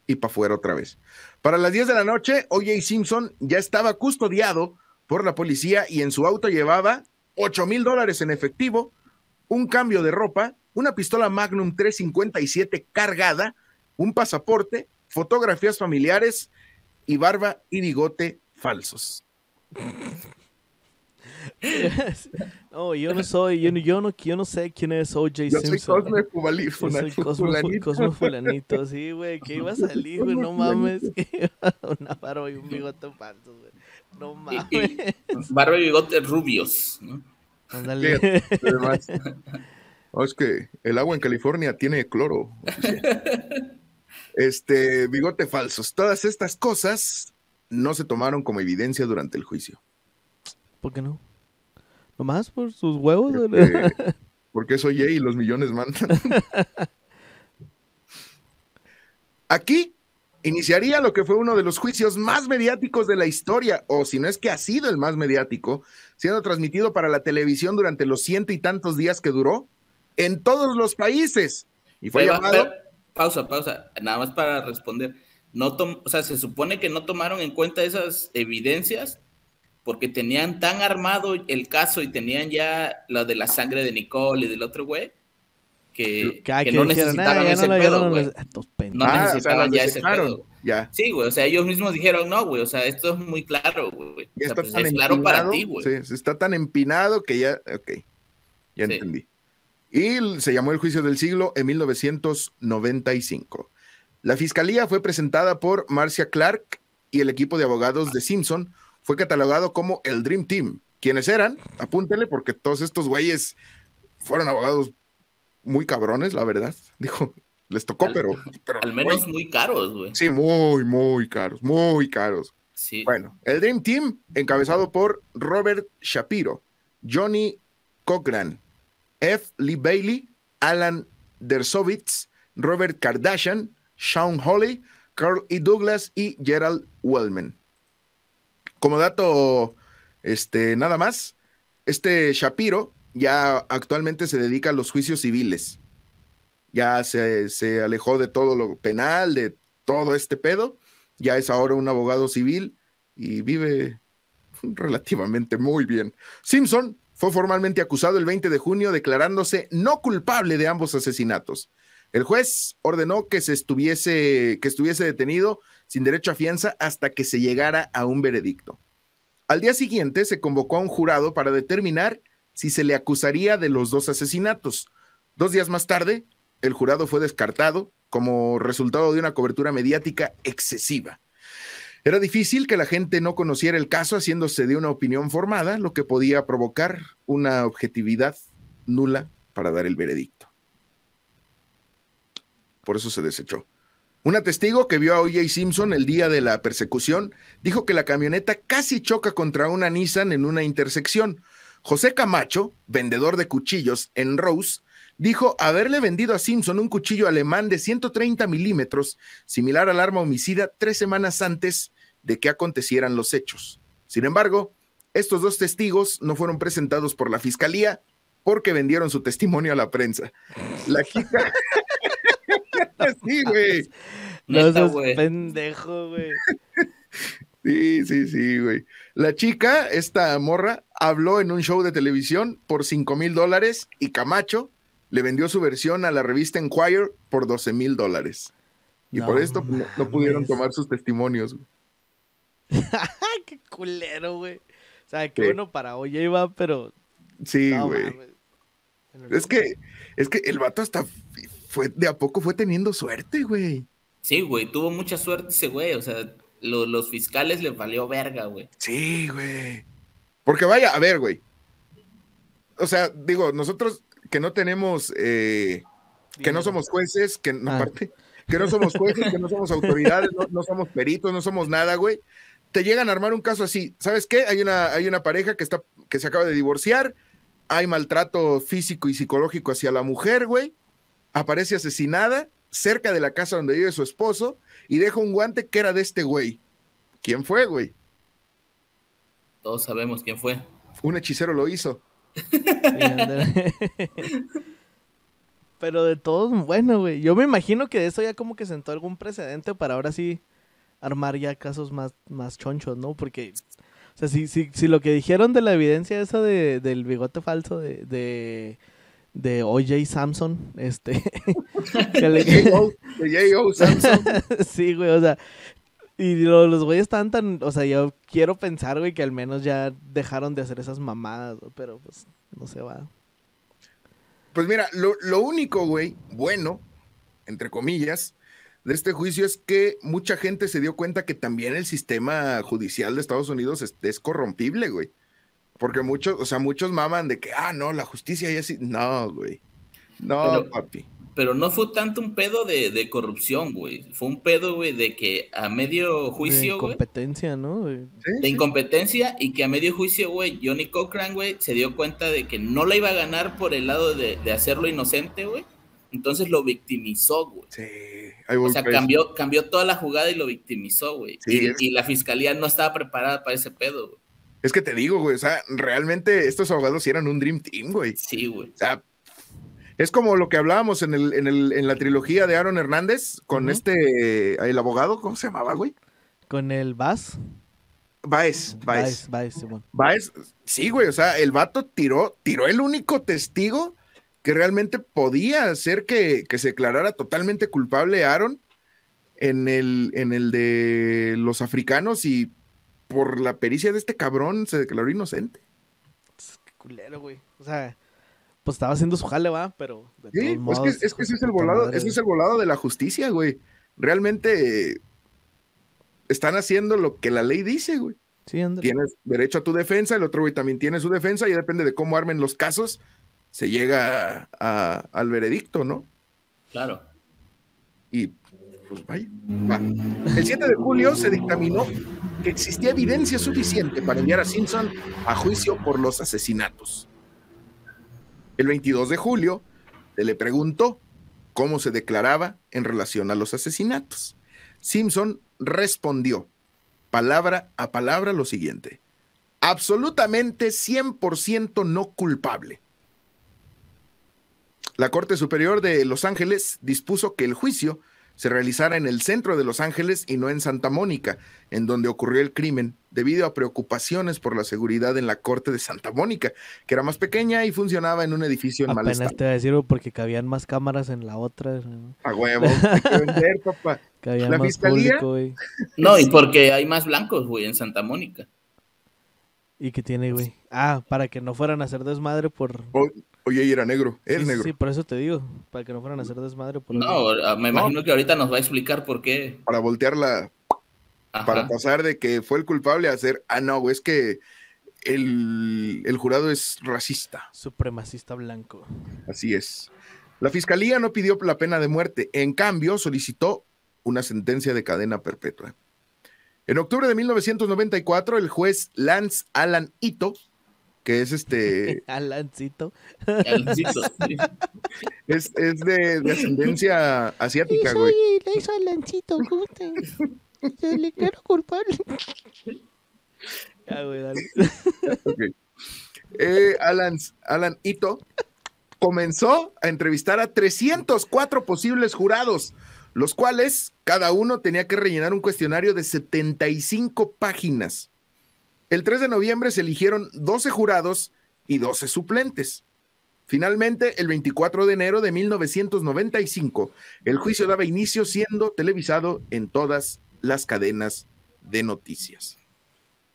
y para afuera otra vez. Para las 10 de la noche, O.J. Simpson ya estaba custodiado por la policía y en su auto llevaba 8 mil dólares en efectivo, un cambio de ropa, una pistola Magnum 357 cargada, un pasaporte, fotografías familiares y barba y bigote falsos. [LAUGHS] No, yo no soy, yo no, yo no, yo no sé quién es O.J. Simpson. Yo soy Cosme Fulanito. Cosme, Fulanito, sí, güey, que iba a salir, güey, no mames. Una barba y un bigote falso, güey. No mames. barba y bigote rubios, ¿no? Ándale. Además, es que el agua en California tiene cloro. [LAUGHS] Este, bigote falsos. Todas estas cosas no se tomaron como evidencia durante el juicio. ¿Por qué no? ¿Nomás por sus huevos? Porque, [LAUGHS] soy soy y los millones mandan. [LAUGHS] Aquí iniciaría lo que fue uno de los juicios más mediáticos de la historia, o si no es que ha sido el más mediático, siendo transmitido para la televisión durante los ciento y tantos días que duró en todos los países. Y fue llamado. Pausa, pausa, nada más para responder. No o sea, se supone que no tomaron en cuenta esas evidencias porque tenían tan armado el caso y tenían ya lo de la sangre de Nicole y del otro güey, que, no necesitaban ese pedo, güey. No ah, necesitaban ya ese pedo. Ya. Sí, güey, o sea, ellos mismos dijeron, no, güey, o sea, esto es muy claro, güey. O sea, pues, es claro para ti, güey. Sí, está tan empinado que ya, ok, ya entendí. Y se llamó el juicio del siglo en 1995. La fiscalía fue presentada por Marcia Clark y el equipo de abogados de Simpson fue catalogado como el Dream Team. ¿Quiénes eran? Apúntele porque todos estos güeyes fueron abogados muy cabrones, la verdad. Dijo, les tocó, pero, Al menos muy caros, güey. Sí, muy, muy caros, muy caros. Sí. Bueno, el Dream Team, encabezado por Robert Shapiro, Johnny Cochran, F. Lee Bailey, Alan Dersovitz, Robert Kardashian, Sean Holly, Carl E. Douglas y Gerald Wellman. Como dato, este, nada más, este Shapiro ya actualmente se dedica a los juicios civiles. Ya se, alejó de todo lo penal, de todo este pedo. Ya es ahora un abogado civil y vive relativamente muy bien. Simpson fue formalmente acusado el 20 de junio declarándose no culpable de ambos asesinatos. El juez ordenó que se estuviese que estuviese detenido sin derecho a fianza hasta que se llegara a un veredicto. Al día siguiente se convocó a un jurado para determinar si se le acusaría de los dos asesinatos. Dos días más tarde, el jurado fue descartado como resultado de una cobertura mediática excesiva. Era difícil que la gente no conociera el caso haciéndose de una opinión formada, lo que podía provocar una objetividad nula para dar el veredicto. Por eso se desechó. Un testigo que vio a O.J. Simpson el día de la persecución dijo que la camioneta casi choca contra una Nissan en una intersección, José Camacho, vendedor de cuchillos en Rose, dijo haberle vendido a Simpson un cuchillo alemán de 130 milímetros, similar al arma homicida, tres semanas antes de que acontecieran los hechos. Sin embargo, estos dos testigos no fueron presentados por la fiscalía porque vendieron su testimonio a la prensa. La chica. [LAUGHS] sí, güey. No, pendejo, güey. Sí, sí, sí, güey. La chica, esta morra, habló en un show de televisión por 5 mil dólares y Camacho le vendió su versión a la revista Enquire por 12 mil dólares. Y No por esto no, no pudieron tomar sus testimonios. güey. [LAUGHS] qué culero, güey. O sea, qué Sí. bueno para hoy iba, pero. Sí, güey. es que, es que el vato hasta fue, de a poco fue teniendo suerte, güey. Sí, güey, tuvo mucha suerte ese güey. O sea, lo- los fiscales le valió verga, güey. Sí, güey. Porque vaya, a ver, güey. O sea, digo, nosotros que no tenemos, eh, que no somos jueces, que no, Ah. aparte, que no somos jueces, que no somos autoridades, no, no somos peritos, no somos nada, güey. Te llegan a armar un caso así. ¿Sabes qué? Hay una, hay una pareja que está, que se acaba de divorciar, hay maltrato físico y psicológico hacia la mujer, güey. Aparece asesinada cerca de la casa donde vive su esposo y deja un guante que era de este güey. ¿Quién fue, güey? Todos sabemos quién fue. Un hechicero lo hizo. [LAUGHS] Pero de todos, bueno, güey. Yo me imagino que de eso ya como que sentó algún precedente para ahora sí armar ya casos más, más chonchos, ¿no? Porque, o sea, si, si, si lo que dijeron de la evidencia esa de, del bigote falso de, de, de O.J. Samson, este... [LAUGHS] que le- de J.O. Samson. [LAUGHS] sí, güey, o sea... Y lo- los güeyes están tan... O sea, yo quiero pensar, güey, que al menos ya dejaron de hacer esas mamadas, güey, pero pues no se va. Pues mira, lo, lo único, güey, bueno, entre comillas, de este juicio es que mucha gente se dio cuenta que también el sistema judicial de Estados Unidos es, es corrompible, güey. Porque muchos, o sea, muchos maman de que, ah, no, la justicia ya sí. No, güey. No, Pero- papi. Pero no fue tanto un pedo de, de corrupción, güey. Fue un pedo, güey, de que a medio De juicio, güey, competencia, ¿no? güey? Sí, de incompetencia y que a medio juicio, güey, Johnny Cochran, güey, se dio cuenta de que no la iba a ganar por el lado de, de hacerlo inocente, güey. Entonces lo victimizó, güey. Sí, O sea, cambió, cambió toda la jugada y lo victimizó, güey. Sí, y, es- y la fiscalía no estaba preparada para ese pedo, güey. Es que te digo, güey, o sea, realmente estos abogados sí eran un Dream Team, güey. Sí, güey. O sea, es como lo que hablábamos en, el, en, el, en la trilogía de Aaron Hernández con este, el abogado, ¿cómo se llamaba, güey? Con el Baez. Baez, Baez. Baez, Baez, sí, güey, o sea, el vato tiró, tiró el único testigo que realmente podía hacer que, que se declarara totalmente culpable Aaron en el, en el de los africanos y por la pericia de este cabrón se declaró inocente. Qué culero, güey. O sea, pues estaba haciendo su jale, va, pero de Sí, todos pues modos. es que, es que ese es el puta volado, madre, ese es el volado de la justicia, güey. Realmente están haciendo lo que la ley dice, güey. Sí. Tienes derecho a tu defensa, el otro güey también tiene su defensa y depende de cómo armen los casos, se llega a- a- al veredicto, ¿no? Claro. Y pues vaya. va. El 7 de julio se dictaminó que existía evidencia suficiente para enviar a Simpson a juicio por los asesinatos. El 22 de julio se le preguntó cómo se declaraba en relación a los asesinatos. Simpson respondió palabra a palabra lo siguiente. Absolutamente 100% no culpable. La Corte Superior de Los Ángeles dispuso que el juicio se realizara en el centro de Los Ángeles y no en Santa Mónica, en donde ocurrió el crimen, debido a preocupaciones por la seguridad en la Corte de Santa Mónica, que era más pequeña y funcionaba en un edificio en mal Apenas estado. te voy a decir porque cabían más cámaras en la otra. ¿no? A huevo, hay que vender, [LAUGHS] papá. Cabía La más fiscalía- público, güey. No, y porque hay más blancos, güey, en Santa Mónica. ¿Y qué tiene, güey? Ah, para que no fueran a hacer desmadre por... Oye, y era negro, es sí, negro. Sí, por eso te digo. Para que no fueran a hacer desmadre por... No, ah, me imagino que ahorita nos va a explicar por qué. Para voltearla, Ajá. para pasar de que fue el culpable a ser, ah, no, es que el, el jurado es racista. Supremacista blanco. Así es. La fiscalía no pidió la pena de muerte, en cambio solicitó una sentencia de cadena perpetua. En octubre de 1994, el juez Lance Alan Ito, que es este, [LAUGHS] Alancito. Sí. es, es de, de ascendencia asiática, güey. le hizo Alancito, ¿cómo te...? Se le quiero culpable. Ya, güey, dale. Ok. Eh, Alan, Alan Ito comenzó a entrevistar a 304 posibles jurados, los cuales cada uno tenía que rellenar un cuestionario de 75 páginas. El 3 de noviembre se eligieron 12 jurados y 12 suplentes. Finalmente, el 24 de enero de 1995, el juicio daba inicio siendo televisado en todas las cadenas de noticias.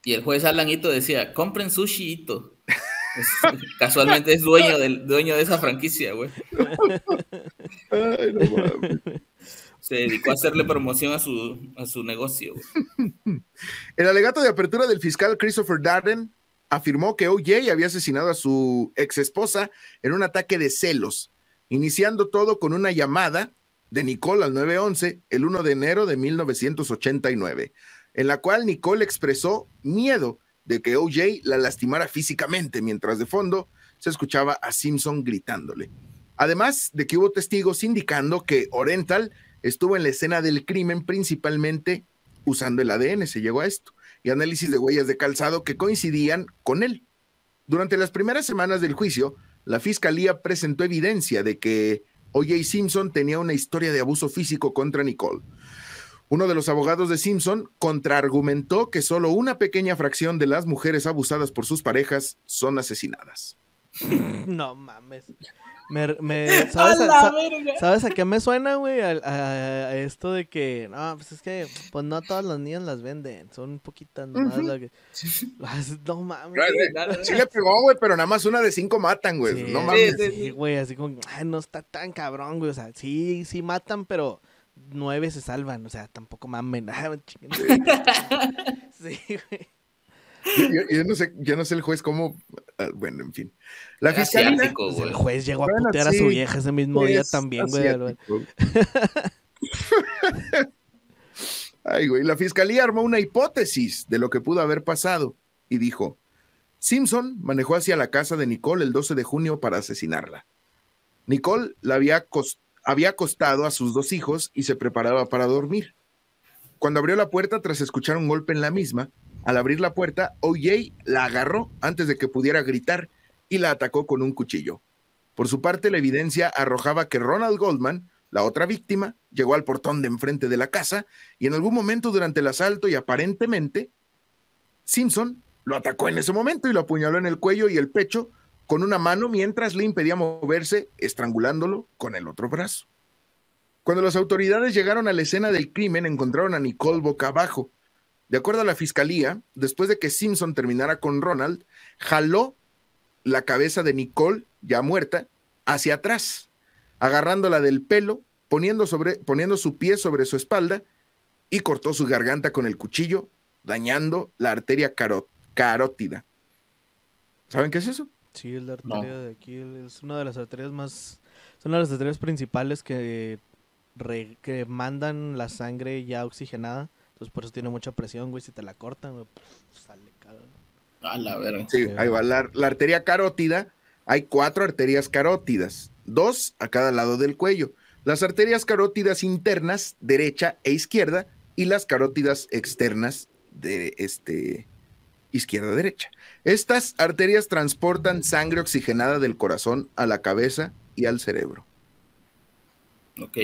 Y el juez Alan Ito decía, compren sushi Ito. [LAUGHS] casualmente es dueño, del, dueño de esa franquicia, güey. Se dedicó a hacerle promoción a su, a su negocio. [LAUGHS] El alegato de apertura del fiscal Christopher Darden afirmó que OJ había asesinado a su ex esposa en un ataque de celos, iniciando todo con una llamada de Nicole al 911 el 1 de enero de 1989, en la cual Nicole expresó miedo de que OJ la lastimara físicamente, mientras de fondo se escuchaba a Simpson gritándole. Además de que hubo testigos indicando que Oriental estuvo en la escena del crimen principalmente usando el ADN, se llegó a esto, y análisis de huellas de calzado que coincidían con él. Durante las primeras semanas del juicio, la fiscalía presentó evidencia de que O.J. Simpson tenía una historia de abuso físico contra Nicole. Uno de los abogados de Simpson contraargumentó que solo una pequeña fracción de las mujeres abusadas por sus parejas son asesinadas. No mames. [LAUGHS] ¿sabes, a, qué me suena, güey? A, esto de que, no, pues es que, pues no todas las niñas las venden, son un poquito más. No mames. Sí le pegó, güey, pero nada más una de cinco matan, güey. no mames. Sí, güey, así como, ay, no está tan cabrón, güey. O sea, sí, sí matan, pero nueve se salvan, o sea, tampoco mamen. [LAUGHS] [LAUGHS] sí, güey. Yo, no sé, yo no sé el juez cómo. Ah, bueno, en fin. La fiscalía. Pues el juez llegó a putear a su vieja ese mismo día también, güey. [LAUGHS] Ay, güey. La fiscalía armó una hipótesis de lo que pudo haber pasado y dijo: Simpson manejó hacia la casa de Nicole el 12 de junio para asesinarla. Nicole la había, había acostado a sus dos hijos y se preparaba para dormir. Cuando abrió la puerta tras escuchar un golpe en la misma, al abrir la puerta, OJ la agarró antes de que pudiera gritar y la atacó con un cuchillo. Por su parte, la evidencia arrojaba que Ronald Goldman, la otra víctima, llegó al portón de enfrente de la casa y en algún momento durante el asalto y aparentemente, Simpson lo atacó en ese momento y lo apuñaló en el cuello y el pecho con una mano mientras le impedía moverse, estrangulándolo con el otro brazo. Cuando las autoridades llegaron a la escena del crimen, encontraron a Nicole boca abajo, de acuerdo a la fiscalía, después de que Simpson terminara con Ronald, jaló la cabeza de Nicole, ya muerta, hacia atrás, agarrándola del pelo, poniendo, sobre, poniendo su pie sobre su espalda y cortó su garganta con el cuchillo, dañando la arteria carótida. ¿Saben qué es eso? Sí, es la arteria de aquí, es una de las arterias más, son una de las arterias principales que, que mandan la sangre ya oxigenada entonces por eso tiene mucha presión, güey. Si te la cortan, güey, pues, sale caro. A la verga. Sí, ahí va. La, arteria carótida, hay cuatro arterias carótidas, dos a cada lado del cuello. Las arterias carótidas internas, derecha e izquierda, y las carótidas externas de este izquierda-derecha. Estas arterias transportan sangre oxigenada del corazón a la cabeza y al cerebro. Ok.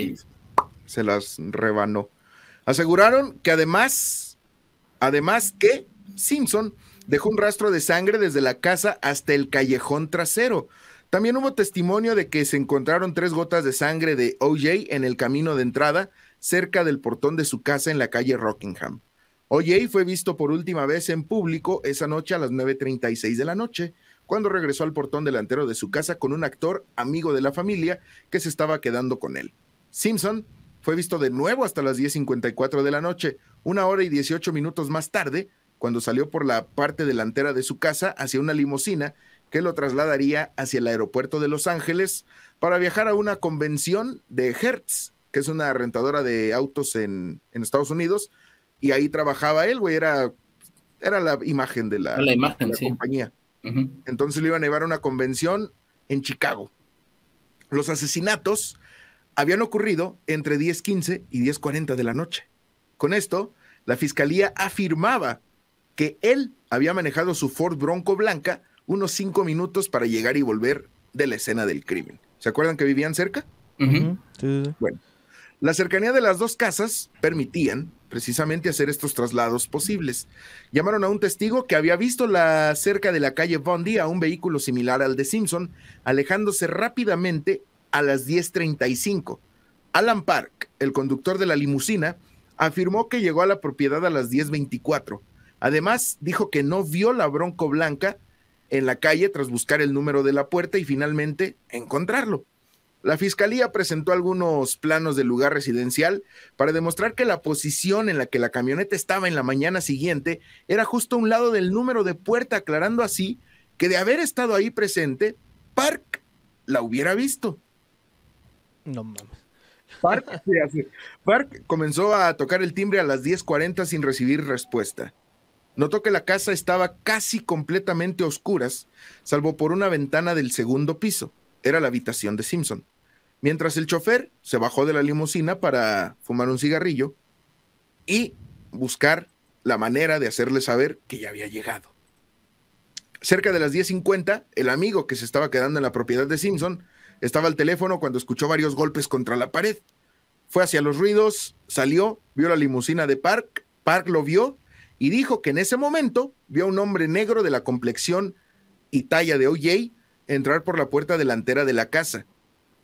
Se las rebanó. Aseguraron que además, además que Simpson dejó un rastro de sangre desde la casa hasta el callejón trasero. También hubo testimonio de que se encontraron tres gotas de sangre de OJ en el camino de entrada cerca del portón de su casa en la calle Rockingham. OJ fue visto por última vez en público esa noche a las 9.36 de la noche, cuando regresó al portón delantero de su casa con un actor amigo de la familia que se estaba quedando con él. Simpson fue visto de nuevo hasta las 10.54 de la noche, una hora y 18 minutos más tarde, cuando salió por la parte delantera de su casa hacia una limusina que lo trasladaría hacia el aeropuerto de Los Ángeles para viajar a una convención de Hertz, que es una rentadora de autos en, Estados Unidos, y ahí trabajaba él, güey, era, era la imagen de la, compañía. Entonces le iban a llevar a una convención en Chicago. Los asesinatos habían ocurrido entre 10.15 y 10.40 de la noche. Con esto, la fiscalía afirmaba que él había manejado su Ford Bronco blanca unos cinco minutos para llegar y volver de la escena del crimen. ¿Se acuerdan que vivían cerca? sí. Bueno, La cercanía de las dos casas permitían precisamente hacer estos traslados posibles. Llamaron a un testigo que había visto la, cerca de la calle Bondi a un vehículo similar al de Simpson, alejándose rápidamente a las 10.35. Alan Park, el conductor de la limusina, afirmó que llegó a la propiedad a las 10.24. Además, dijo que no vio la bronco blanca en la calle tras buscar el número de la puerta y finalmente encontrarlo. La fiscalía presentó algunos planos del lugar residencial para demostrar que la posición en la que la camioneta estaba en la mañana siguiente era justo a un lado del número de puerta, aclarando así que de haber estado ahí presente, Park la hubiera visto. No mames. Park, [LAUGHS] Park comenzó a tocar el timbre a las 10:40 sin recibir respuesta. Notó que la casa estaba casi completamente a oscuras, salvo por una ventana del segundo piso. Era la habitación de Simpson mientras el chofer se bajó de la limusina para fumar un cigarrillo y buscar la manera de hacerle saber que ya había llegado. Cerca de las 10.50, el amigo que se estaba quedando en la propiedad de Simpson estaba al teléfono cuando escuchó varios golpes contra la pared. Fue hacia los ruidos, salió, vio la limusina de Park, Park lo vio y dijo que en ese momento vio a un hombre negro de la complexión y talla de OJ entrar por la puerta delantera de la casa.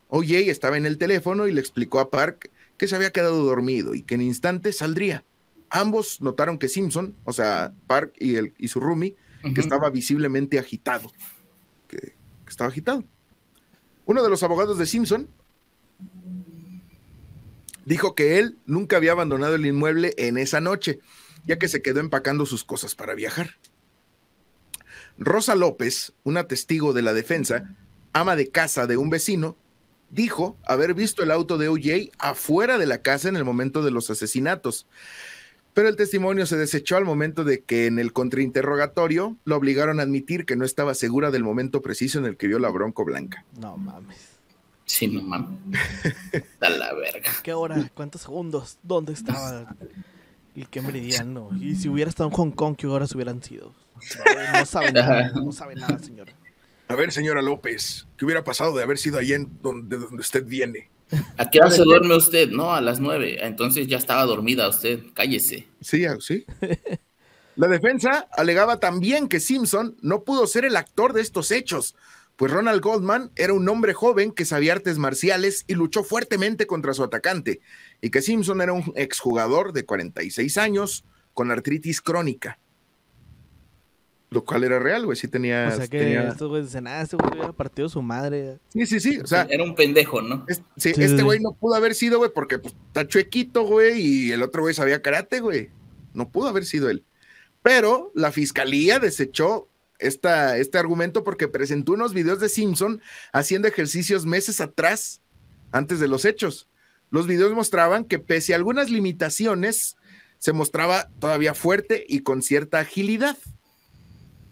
OJ estaba en el teléfono y le explicó a Park que se había quedado dormido y que en instante saldría. Ambos notaron que Simpson, o sea, Park y, el, y su roomie, que estaba visiblemente agitado. Que, estaba agitado. Uno de los abogados de Simpson dijo que él nunca había abandonado el inmueble en esa noche, ya que se quedó empacando sus cosas para viajar. Rosa López, una testigo de la defensa, ama de casa de un vecino, dijo haber visto el auto de OJ afuera de la casa en el momento de los asesinatos. Pero el testimonio se desechó al momento de que en el contrainterrogatorio lo obligaron a admitir que no estaba segura del momento preciso en el que vio la bronco blanca. No mames. Sí, no mames. [LAUGHS] A la verga. ¿Qué hora? ¿Cuántos segundos? ¿Dónde estaba? ¿Y qué meridiano? Y si hubiera estado en Hong Kong, ¿qué horas hubieran sido? No, no sabe nada, no sabe nada, señora. A ver, señora López, ¿qué hubiera pasado de haber sido allí en donde, donde usted viene? ¿A qué hora se duerme usted? No, a las nueve. Entonces ya estaba dormida usted. Cállese. Sí, ah, sí. La defensa alegaba también que Simpson no pudo ser el actor de estos hechos, pues Ronald Goldman era un hombre joven que sabía artes marciales y luchó fuertemente contra su atacante, y que Simpson era un exjugador de 46 años con artritis crónica. Lo cual era real, güey. Sí tenía. O sea que tenía- estos güeyes dicen, ah, este güey hubiera partido su madre. Sí, sí, sí. O sea, Era un pendejo, ¿no? es- sí, Sí, este güey sí. no pudo haber sido, güey, porque pues, está chuequito, güey, y el otro güey sabía karate, güey. No pudo haber sido él. Pero la fiscalía desechó esta, este argumento porque presentó unos videos de Simpson haciendo ejercicios meses atrás, antes de los hechos. Los videos mostraban que pese a algunas limitaciones, se mostraba todavía fuerte y con cierta agilidad.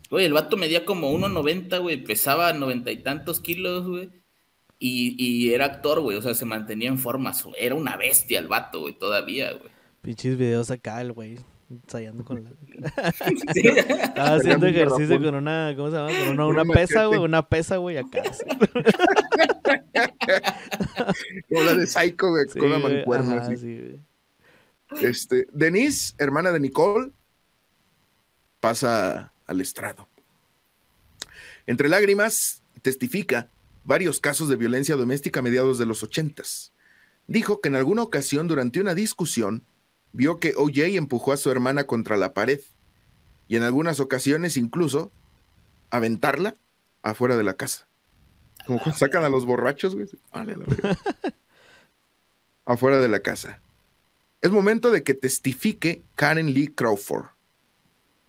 Güey, el vato medía como 1.90, güey, pesaba noventa y tantos kilos, güey. Y, y era actor, güey, o sea, se mantenía en forma. su- Era una bestia el vato, güey, todavía, güey. Pinches videos acá, el güey. Ensayando con la. [LAUGHS] Sí. Estaba haciendo ejercicio con una. ¿Cómo se llama? Con una, una un pesa, güey. Una pesa, güey, acá. [LAUGHS] [LAUGHS] Como la de Psycho, güey, Sí, con una güey, mancuerna. ajá, así. sí, güey. Este, Denise, hermana de Nicole, pasa al estrado. Entre lágrimas, testifica varios casos de violencia doméstica a mediados de los ochentas. Dijo que en alguna ocasión durante una discusión vio que OJ empujó a su hermana contra la pared y en algunas ocasiones incluso aventarla afuera de la casa. Como cuando sacan a los borrachos, güey. Vale, la [LAUGHS] afuera de la casa. Es momento de que testifique Karen Lee Crawford,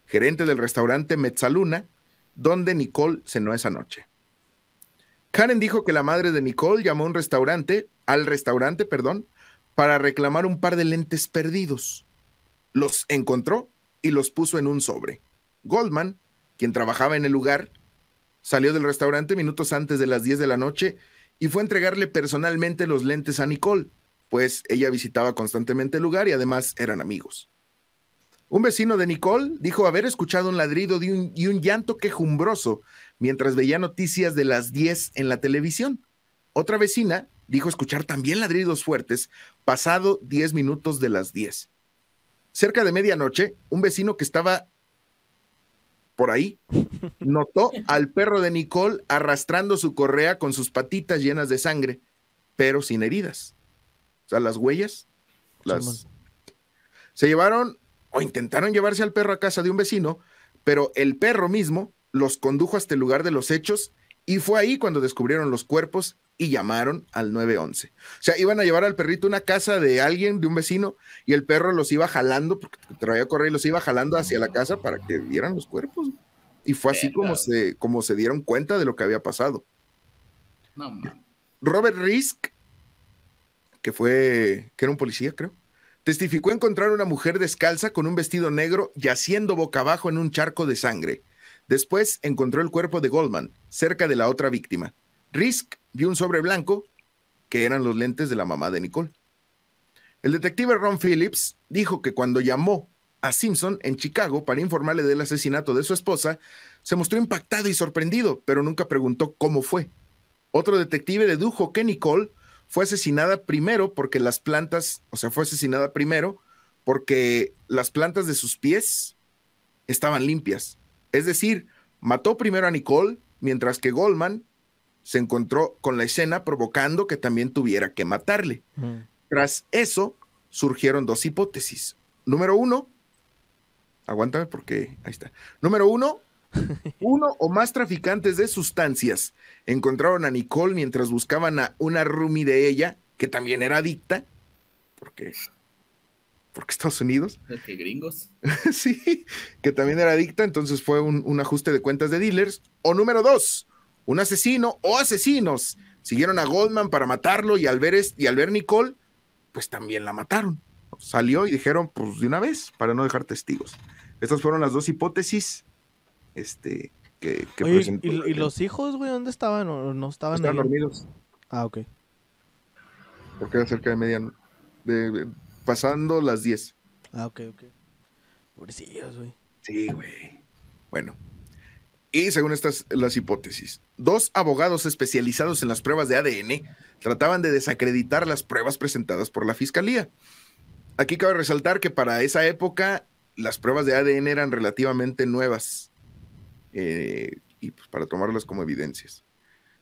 gerente del restaurante Mezzaluna, donde Nicole cenó esa noche. Karen dijo que la madre de Nicole llamó a un restaurante, al restaurante, perdón, para reclamar un par de lentes perdidos. Los encontró y los puso en un sobre. Goldman, quien trabajaba en el lugar, salió del restaurante minutos antes de las 10 de la noche y fue a entregarle personalmente los lentes a Nicole pues ella visitaba constantemente el lugar y además eran amigos. Un vecino de Nicole dijo haber escuchado un ladrido de un- y un llanto quejumbroso mientras veía noticias de las 10 en la televisión. Otra vecina dijo escuchar también ladridos fuertes pasado 10 minutos de las 10. Cerca de medianoche, un vecino que estaba por ahí [LAUGHS] notó al perro de Nicole arrastrando su correa con sus patitas llenas de sangre, pero sin heridas. O sea, las huellas, las... Se llevaron o intentaron llevarse al perro a casa de un vecino, pero el perro mismo los condujo hasta el lugar de los hechos y fue ahí cuando descubrieron los cuerpos y llamaron al 911. O sea, iban a llevar al perrito a una casa de alguien, de un vecino, y el perro los iba jalando, porque traía correr y los iba jalando hacia la casa para que vieran los cuerpos. Y fue así como se, como se dieron cuenta de lo que había pasado. Robert Risk, que fue, que era un policía, creo, testificó encontrar una mujer descalza con un vestido negro yaciendo boca abajo en un charco de sangre. Después encontró el cuerpo de Goldman, cerca de la otra víctima. Risk vio un sobre blanco que eran los lentes de la mamá de Nicole. El detective Ron Phillips dijo que cuando llamó a Simpson en Chicago para informarle del asesinato de su esposa, se mostró impactado y sorprendido, pero nunca preguntó cómo fue. Otro detective dedujo que Nicole fue asesinada primero porque las plantas, o sea, fue asesinada primero porque las plantas de sus pies estaban limpias. Es decir, mató primero a Nicole, mientras que Goldman se encontró con la escena provocando que también tuviera que matarle. Tras eso, surgieron dos hipótesis. Número uno, aguántame porque ahí está. Número uno, uno o más traficantes de sustancias encontraron a Nicole mientras buscaban a una roomie de ella, que también era adicta, porque, porque Estados Unidos. [LAUGHS] ¿Qué gringos? [LAUGHS] sí, que también era adicta, entonces fue un, un ajuste de cuentas de dealers. O número dos, un asesino o asesinos siguieron a Goldman para matarlo y al ver, y al ver Nicole, pues también la mataron. Salió y dijeron, pues de una vez, para no dejar testigos. Estas fueron las dos hipótesis este, que, presentó. ¿y, los hijos, güey, dónde estaban? ¿O no estaban Estaban dormidos. Ah, ok. Porque era cerca de media, de, pasando las 10. Ah, ok, ok. Pobrecillos, güey. Sí, güey. Bueno, y según estas las hipótesis, dos abogados especializados en las pruebas de ADN trataban de desacreditar las pruebas presentadas por la fiscalía. Aquí cabe resaltar que para esa época las pruebas de ADN eran relativamente nuevas eh, y pues para tomarlas como evidencias.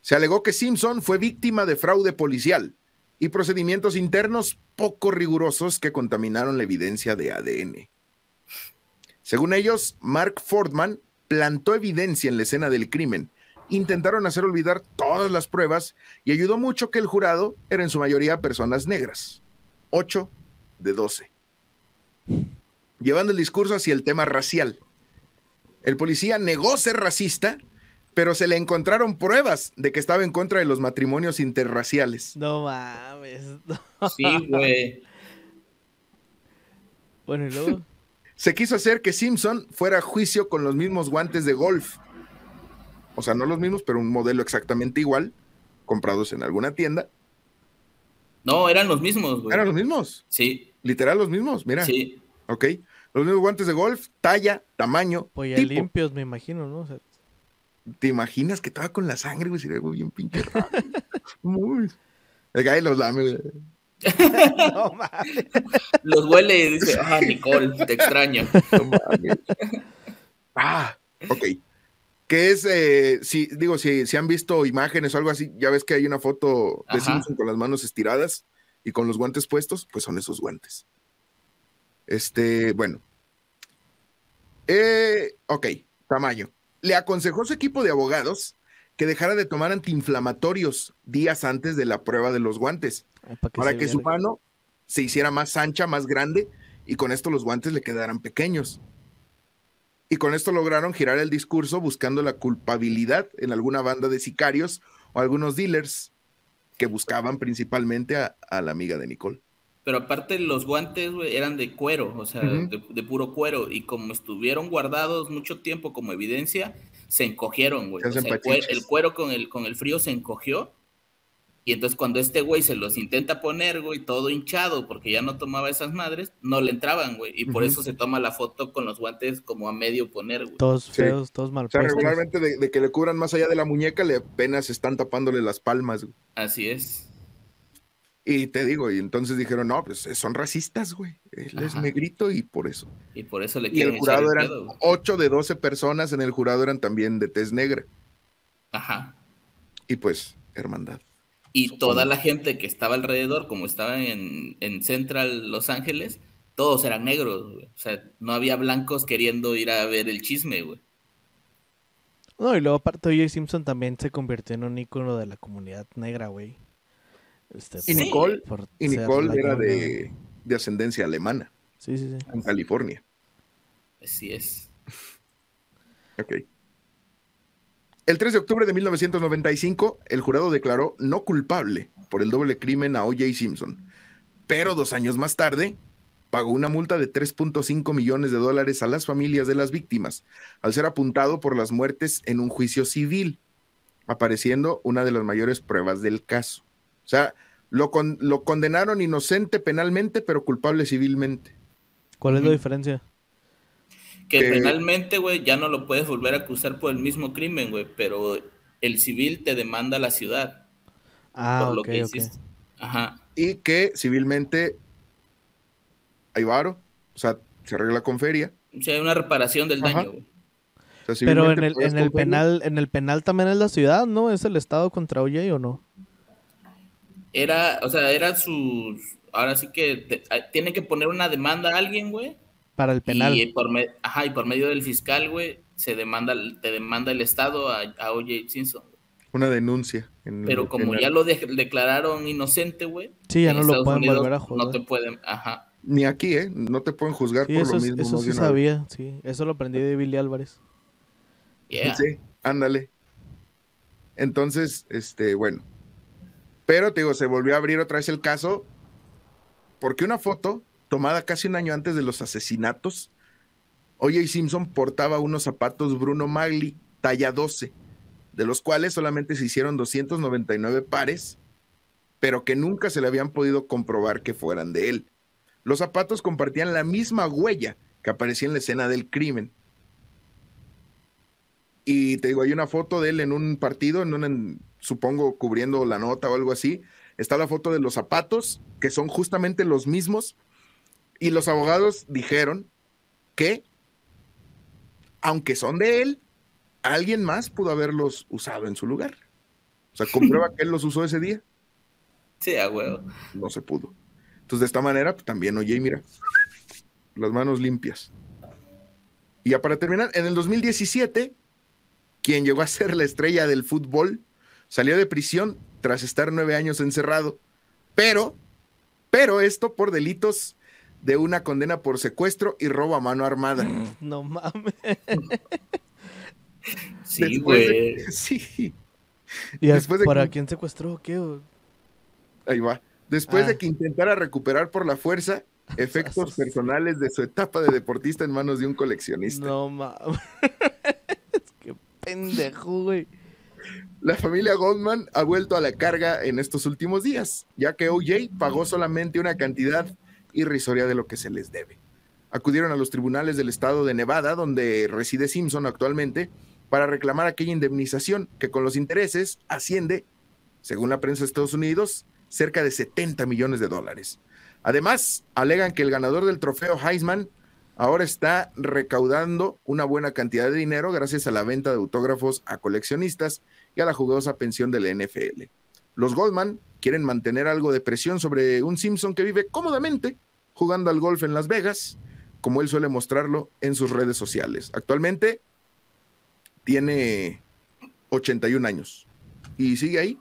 Se alegó que Simpson fue víctima de fraude policial y procedimientos internos poco rigurosos que contaminaron la evidencia de ADN. Según ellos, Mark Fordman plantó evidencia en la escena del crimen. Intentaron hacer olvidar todas las pruebas y ayudó mucho que el jurado era en su mayoría personas negras. 8 de 12. Llevando el discurso hacia el tema racial. El policía negó ser racista, pero se le encontraron pruebas de que estaba en contra de los matrimonios interraciales. No mames. Sí, güey. Bueno, y luego. [LAUGHS] Se quiso hacer que Simpson fuera a juicio con los mismos guantes de golf. O sea, no los mismos, pero un modelo exactamente igual, comprados en alguna tienda. No, eran los mismos, güey. ¿Eran los mismos? Sí. Literal los mismos, mira. Sí. Ok. Los mismos guantes de golf, talla, tamaño. Pues ya limpios, me imagino, ¿no? ¿Te imaginas que estaba con la sangre, güey? Sería algo bien pinche raro. [LAUGHS] Muy. El gay los lame, güey. [LAUGHS] no mames. Los huele y dice, ah, Nicole, te extraño. ah, ok. Que es, eh, si, digo, si, si han visto imágenes o algo así, ya ves que hay una foto de Simpson con las manos estiradas y con los guantes puestos, pues son esos guantes. Este, bueno. Eh, ok, tamaño. Le aconsejó su equipo de abogados que dejara de tomar antiinflamatorios días antes de la prueba de los guantes para que, su mano se hiciera más ancha, más grande, y con esto los guantes le quedaran pequeños. Y con esto lograron girar el discurso buscando la culpabilidad en alguna banda de sicarios o algunos dealers que buscaban principalmente a, la amiga de Nicole. Pero aparte los guantes eran de cuero, o sea, de, puro cuero, y como estuvieron guardados mucho tiempo como evidencia, se encogieron, güey. el, cuero con el, con el frío se encogió y entonces cuando este güey se los intenta poner, güey, todo hinchado, porque ya no tomaba esas madres, no le entraban, güey. Y por eso se toma la foto con los guantes como a medio poner, güey. Todos feos, todos mal O sea, regularmente de, que le cubran más allá de la muñeca, le apenas están tapándole las palmas, güey. Así es. Y te digo, y entonces dijeron, no, pues son racistas, güey. Él es Ajá. negrito y por eso. Y por eso le Y quieren el jurado eran. 8 de 12 personas en el jurado eran también de tez negra. Ajá. Y pues, hermandad. Y toda la gente que estaba alrededor, como estaban en, en Central Los Ángeles, todos eran negros, güey. O sea, no había blancos queriendo ir a ver el chisme, güey. No, y luego aparte O.J. Simpson también se convirtió en un ícono de la comunidad negra, güey. Este, Y. Nicole, por y Nicole era de, de ascendencia alemana, Sí, sí, sí. en California. Así es. Ok. El 3 de octubre de 1995, el jurado declaró no culpable por el doble crimen a O.J. Simpson, pero dos años más tarde pagó una multa de 3.5 millones de dólares a las familias de las víctimas, al ser apuntado por las muertes en un juicio civil, apareciendo una de las mayores pruebas del caso. O sea, lo, con- lo condenaron inocente penalmente, pero culpable civilmente. ¿Cuál es la diferencia? Que Que- penalmente, güey, ya no lo puedes volver a acusar por el mismo crimen, güey, pero el civil te demanda la ciudad Ah, por lo ok, que hiciste. Ajá. y que civilmente hay varo, o sea, se arregla con feria. O sea, hay una reparación del Ajá. daño, güey. O sea, Pero en el, en el penal, en el penal también es la ciudad, ¿no? ¿Es el estado contra O.J. o no? Era, o sea, era sus. Ahora sí que te- a- tiene que poner una demanda a alguien, güey. Para el penal. Y por, me- ajá, y por medio del fiscal, güey, se demanda, te demanda el Estado a, a O.J. Simpson. Una denuncia. en Pero el como ya lo de- declararon inocente, güey. Sí, ya no lo pueden Unidos volver a No joder. te pueden, ajá. Ni aquí, ¿eh? No te pueden juzgar Sí, por eso, lo mismo. eso sí sabía, sí. Eso lo aprendí de Billy Álvarez. Yeah. Sí, ándale. Entonces, este, bueno. Pero te digo, se volvió a abrir otra vez el caso porque una foto tomada casi un año antes de los asesinatos, O.J. Simpson portaba unos zapatos Bruno Magli talla 12, de los cuales solamente se hicieron 299 pares, pero que nunca se le habían podido comprobar que fueran de él. Los zapatos compartían la misma huella que aparecía en la escena del crimen. Y te digo, hay una foto de él en un partido, en un, supongo cubriendo la nota o algo así. Está la foto de los zapatos, que son justamente los mismos. Y los abogados dijeron que, aunque son de él, alguien más pudo haberlos usado en su lugar. O sea, comprueba [LAUGHS] que él los usó ese día. Sí, a huevo. No se pudo. Entonces, de esta manera, pues, también, oye, mira, las manos limpias. Y ya para terminar, en el 2017, quien llegó a ser la estrella del fútbol, salió de prisión tras estar nueve años encerrado. Pero, pero esto por delitos de una condena por secuestro y robo a mano armada. [LAUGHS] No mames. Sí, Después güey. de- [LAUGHS] sí, ¿Y a- Después de para que- quién secuestró o qué? o? ahí va. Después Ah. de que intentara recuperar por la fuerza [LAUGHS] efectos personales de su etapa de deportista en manos de un coleccionista. No mames. Qué pendejo, güey. La familia Goldman ha vuelto a la carga en estos últimos días, ya que OJ pagó solamente una cantidad irrisoria de lo que se les debe. Acudieron a los tribunales del estado de Nevada, donde reside Simpson actualmente, para reclamar aquella indemnización que con los intereses asciende, según la prensa de Estados Unidos, cerca de 70 millones de dólares. Además, alegan que el ganador del trofeo Heisman ahora está recaudando una buena cantidad de dinero gracias a la venta de autógrafos a coleccionistas y a la jugosa pensión de la NFL. Los Goldman quieren mantener algo de presión sobre un Simpson que vive cómodamente jugando al golf en Las Vegas, como él suele mostrarlo en sus redes sociales. Actualmente tiene 81 años y sigue ahí,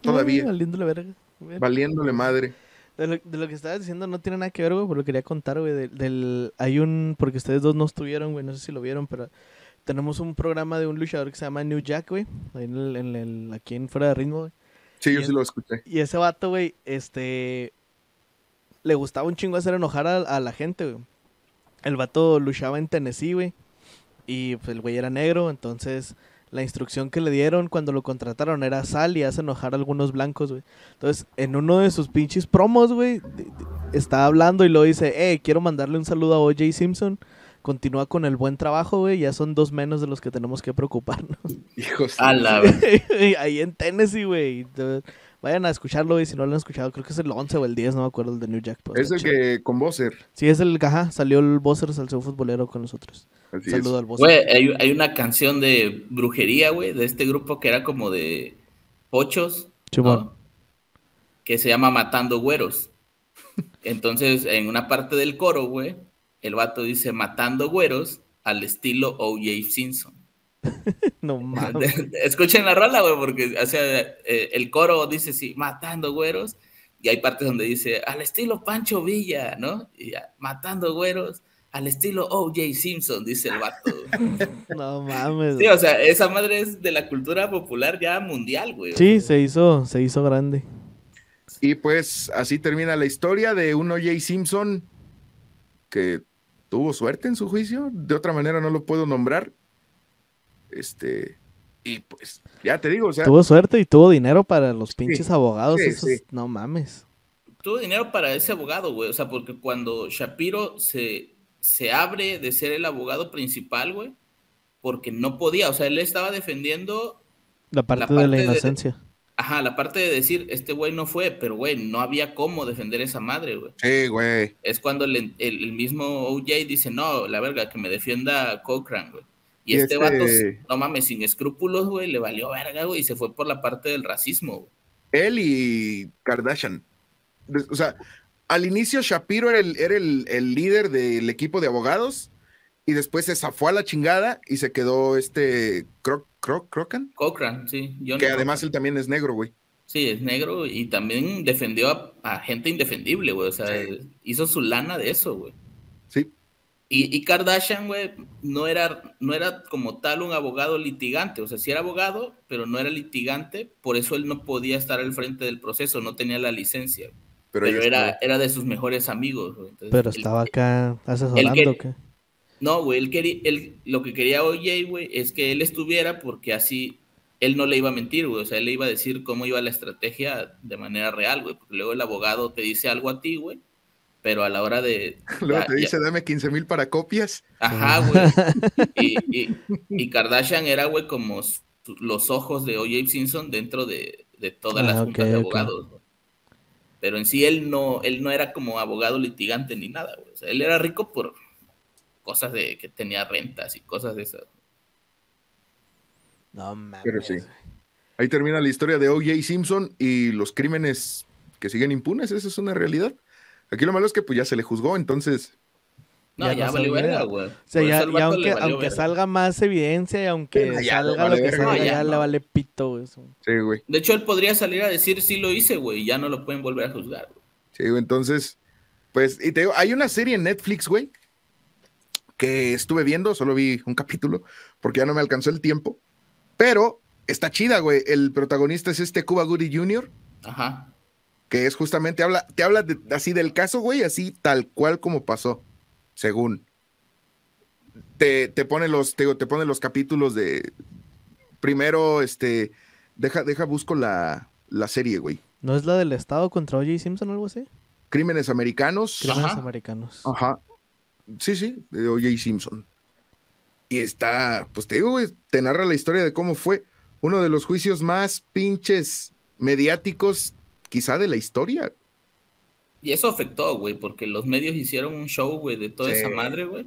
todavía, Ay, valiéndole verga. Mira. valiéndole madre. De lo, de lo que estabas diciendo no tiene nada que ver, güey, pero lo quería contar, güey. Del, del- hay un, porque ustedes dos no estuvieron, güey, no sé si lo vieron, pero tenemos un programa de un luchador que se llama New Jack, güey, ahí en el, en el- aquí en Fuera de Ritmo, güey. Sí, yo Y sí en- lo escuché. Y ese vato, güey, este, le gustaba un chingo hacer enojar a, a la gente, güey. El vato luchaba en Tennessee, güey, y pues el güey era negro, entonces la instrucción que le dieron cuando lo contrataron era sal y hace enojar a algunos blancos, güey. Entonces, en uno de sus pinches promos, güey, está hablando y lo dice, eh, quiero mandarle un saludo a O.J. Simpson. Continúa con el buen trabajo, güey. Ya son dos menos de los que tenemos que preocuparnos. Hijos. A la. [LAUGHS] Ahí en Tennessee, güey. Vayan a escucharlo y si no lo han escuchado, creo que es el 11 o el 10, no me acuerdo, el de New Jack. pero Es el que con Bowser. Sí, es el, ajá, salió el Bowser Salseo Futbolero con nosotros. Así Saludo es. al Bowser. Güey, hay, hay una canción de brujería, güey, de este grupo que era como de pochos, ¿no? Simón. que se llama Matando Güeros. [LAUGHS] Entonces, en una parte del coro, güey, el vato dice Matando Güeros al estilo O.J. Simpson. [LAUGHS] No mames. [LAUGHS] Escuchen la rola, güey, porque o sea, eh, el coro dice sí, Matando Güeros, y hay partes donde dice al estilo Pancho Villa, ¿no? Y ya, Matando Güeros al estilo O.J. Simpson, dice el vato. [LAUGHS] No mames. Sí, o sea, esa madre es de la cultura popular ya mundial, güey. Sí, se hizo, se hizo grande. Y pues así termina la historia de un O.J. Simpson que tuvo suerte en su juicio. De otra manera no lo puedo nombrar. Este. Y pues, ya te digo, o sea, Tuvo suerte y tuvo dinero para los pinches abogados. sí, esos- sí. No mames. tuvo dinero para ese abogado, güey. O sea, porque cuando Shapiro se, se abre de ser el abogado principal, güey, porque no podía, o sea, él estaba defendiendo, La parte, de parte la de- inocencia. Ajá, la parte de decir, este güey no fue, pero güey, no había cómo defender esa madre, güey. sí, güey. Es cuando el, el- el mismo OJ dice, no, la verga, que me defienda Cochran, güey. Y, Y este, este- vato, no mames, sin escrúpulos, güey, le valió verga, güey, y se fue por la parte del racismo, güey. Él y Kardashian. O sea, al inicio Shapiro era el, era el, el líder del equipo de abogados y después se zafó a la chingada y se quedó este Cro Cro Crocan, Cochran, sí. Johnny que además Cochran. él también es negro, güey. Sí, es negro y también defendió a, a gente indefendible, güey. O sea, Sí. hizo su lana de eso, güey. Sí, Y, y Kardashian, güey, no era, no era como tal un abogado litigante. O sea, sí era abogado, pero no era litigante. Por eso él no podía estar al frente del proceso, no tenía la licencia. pero, Pero, era, era de sus mejores amigos, güey. Entonces, Pero estaba acá asesorando, que- ¿o ¿qué? No, güey, él quería, él, lo que quería OJ, güey, es que él estuviera porque así él no le iba a mentir, güey. O sea, él le iba a decir cómo iba la estrategia de manera real, güey. Porque luego el abogado te dice algo a ti, güey. Pero a la hora de. [LAUGHS] Luego ya- te ya- dice, dame 15 mil para copias. Ajá, güey. Y, y- [LAUGHS] y Kardashian era, güey, como los ojos de O.J. Simpson dentro de, de todas las Ah, juntas de abogados, güey. Pero en sí él no, él no era como abogado litigante ni nada, güey. O sea, él era rico por cosas de que tenía rentas y cosas de esas. No mames. Pero sí. Ahí termina la historia de O.J. Simpson y los crímenes que siguen impunes. Esa es una realidad. Aquí lo malo es que pues ya se le juzgó, entonces. No, Ya ya, no verga, güey. O sea, ya, aunque, aunque verga. salga más evidencia y aunque Sí, ya le salga vale lo que salga, No, ya, ya le vale pito, güey. eso. Sí, güey. De hecho, él podría salir a decir sí lo hice, güey, y ya no lo pueden volver a juzgar. güey. Sí, güey, entonces, pues, y te digo, hay una serie en Netflix, güey, que estuve viendo, solo vi un capítulo, porque ya no me alcanzó el tiempo, pero está chida, güey. El protagonista es este Cuba Goody Jr., Ajá. que es justamente, habla, te habla de- así del caso, güey, así tal cual como pasó, según. Te, te pone los, te, digo, te pone los capítulos de, primero, este, deja, deja, busco la, la serie, güey. ¿No es la del Estado contra O.J. Simpson o algo así? Crímenes americanos. Crímenes Ajá. americanos. Ajá. Sí, sí, de O.J. Simpson. Y está, pues te digo, güey, te narra la historia de cómo fue uno de los juicios más pinches mediáticos, quizá de la historia. Y eso afectó, güey, porque los medios hicieron un show, güey, de toda Sí. esa madre, güey.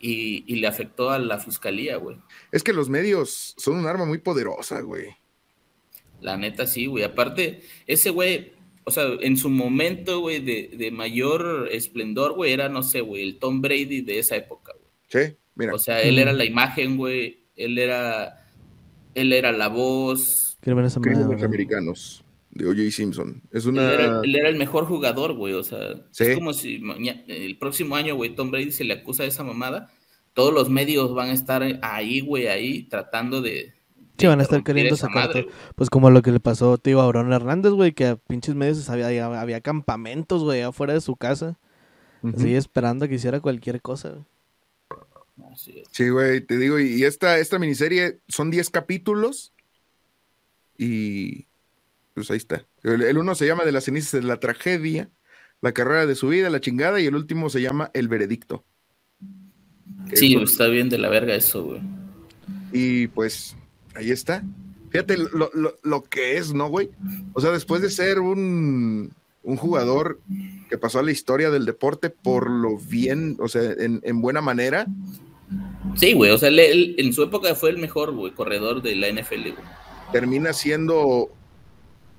Y, y le afectó a la fiscalía, güey. Es que los medios son un arma muy poderosa, güey. La neta, sí, güey. Aparte, ese güey, o sea, en su momento, güey, de, de mayor esplendor, güey, era, no sé, güey, el Tom Brady de esa época, güey. Sí, mira. O sea, él Mm. era la imagen, güey. Él era, él era la voz. Crímenes americanos. de O.J. Simpson. Es Él era, una. él era el mejor jugador, güey. O sea, Sí. es como si maña- el próximo año, güey, Tom Brady se le acusa de esa mamada. Todos los medios van a estar ahí, güey, ahí, tratando de. Sí, van a estar queriendo esa sacar madre, todo. güey. Pues como lo que le pasó, tío, a Abraham Hernández, güey, que a pinches medios había, había, campamentos, güey, afuera de su casa. Ujú. Así esperando a que hiciera cualquier cosa. güey. Así es. Sí, güey, te digo, y esta, esta miniserie son 10 capítulos y pues ahí está. El, el uno se llama De las cenizas de la tragedia, la carrera de su vida, la chingada, y el último se llama El veredicto. Sí, es- está bien de la verga eso, güey. Y pues ahí está. Fíjate lo, lo, lo que es, ¿no, güey? O sea, después de ser un, un jugador que pasó a la historia del deporte por lo bien, o sea, en, en buena manera. Sí, güey, o sea, él, él, en su época fue el mejor, güey, corredor de la NFL, güey. Termina siendo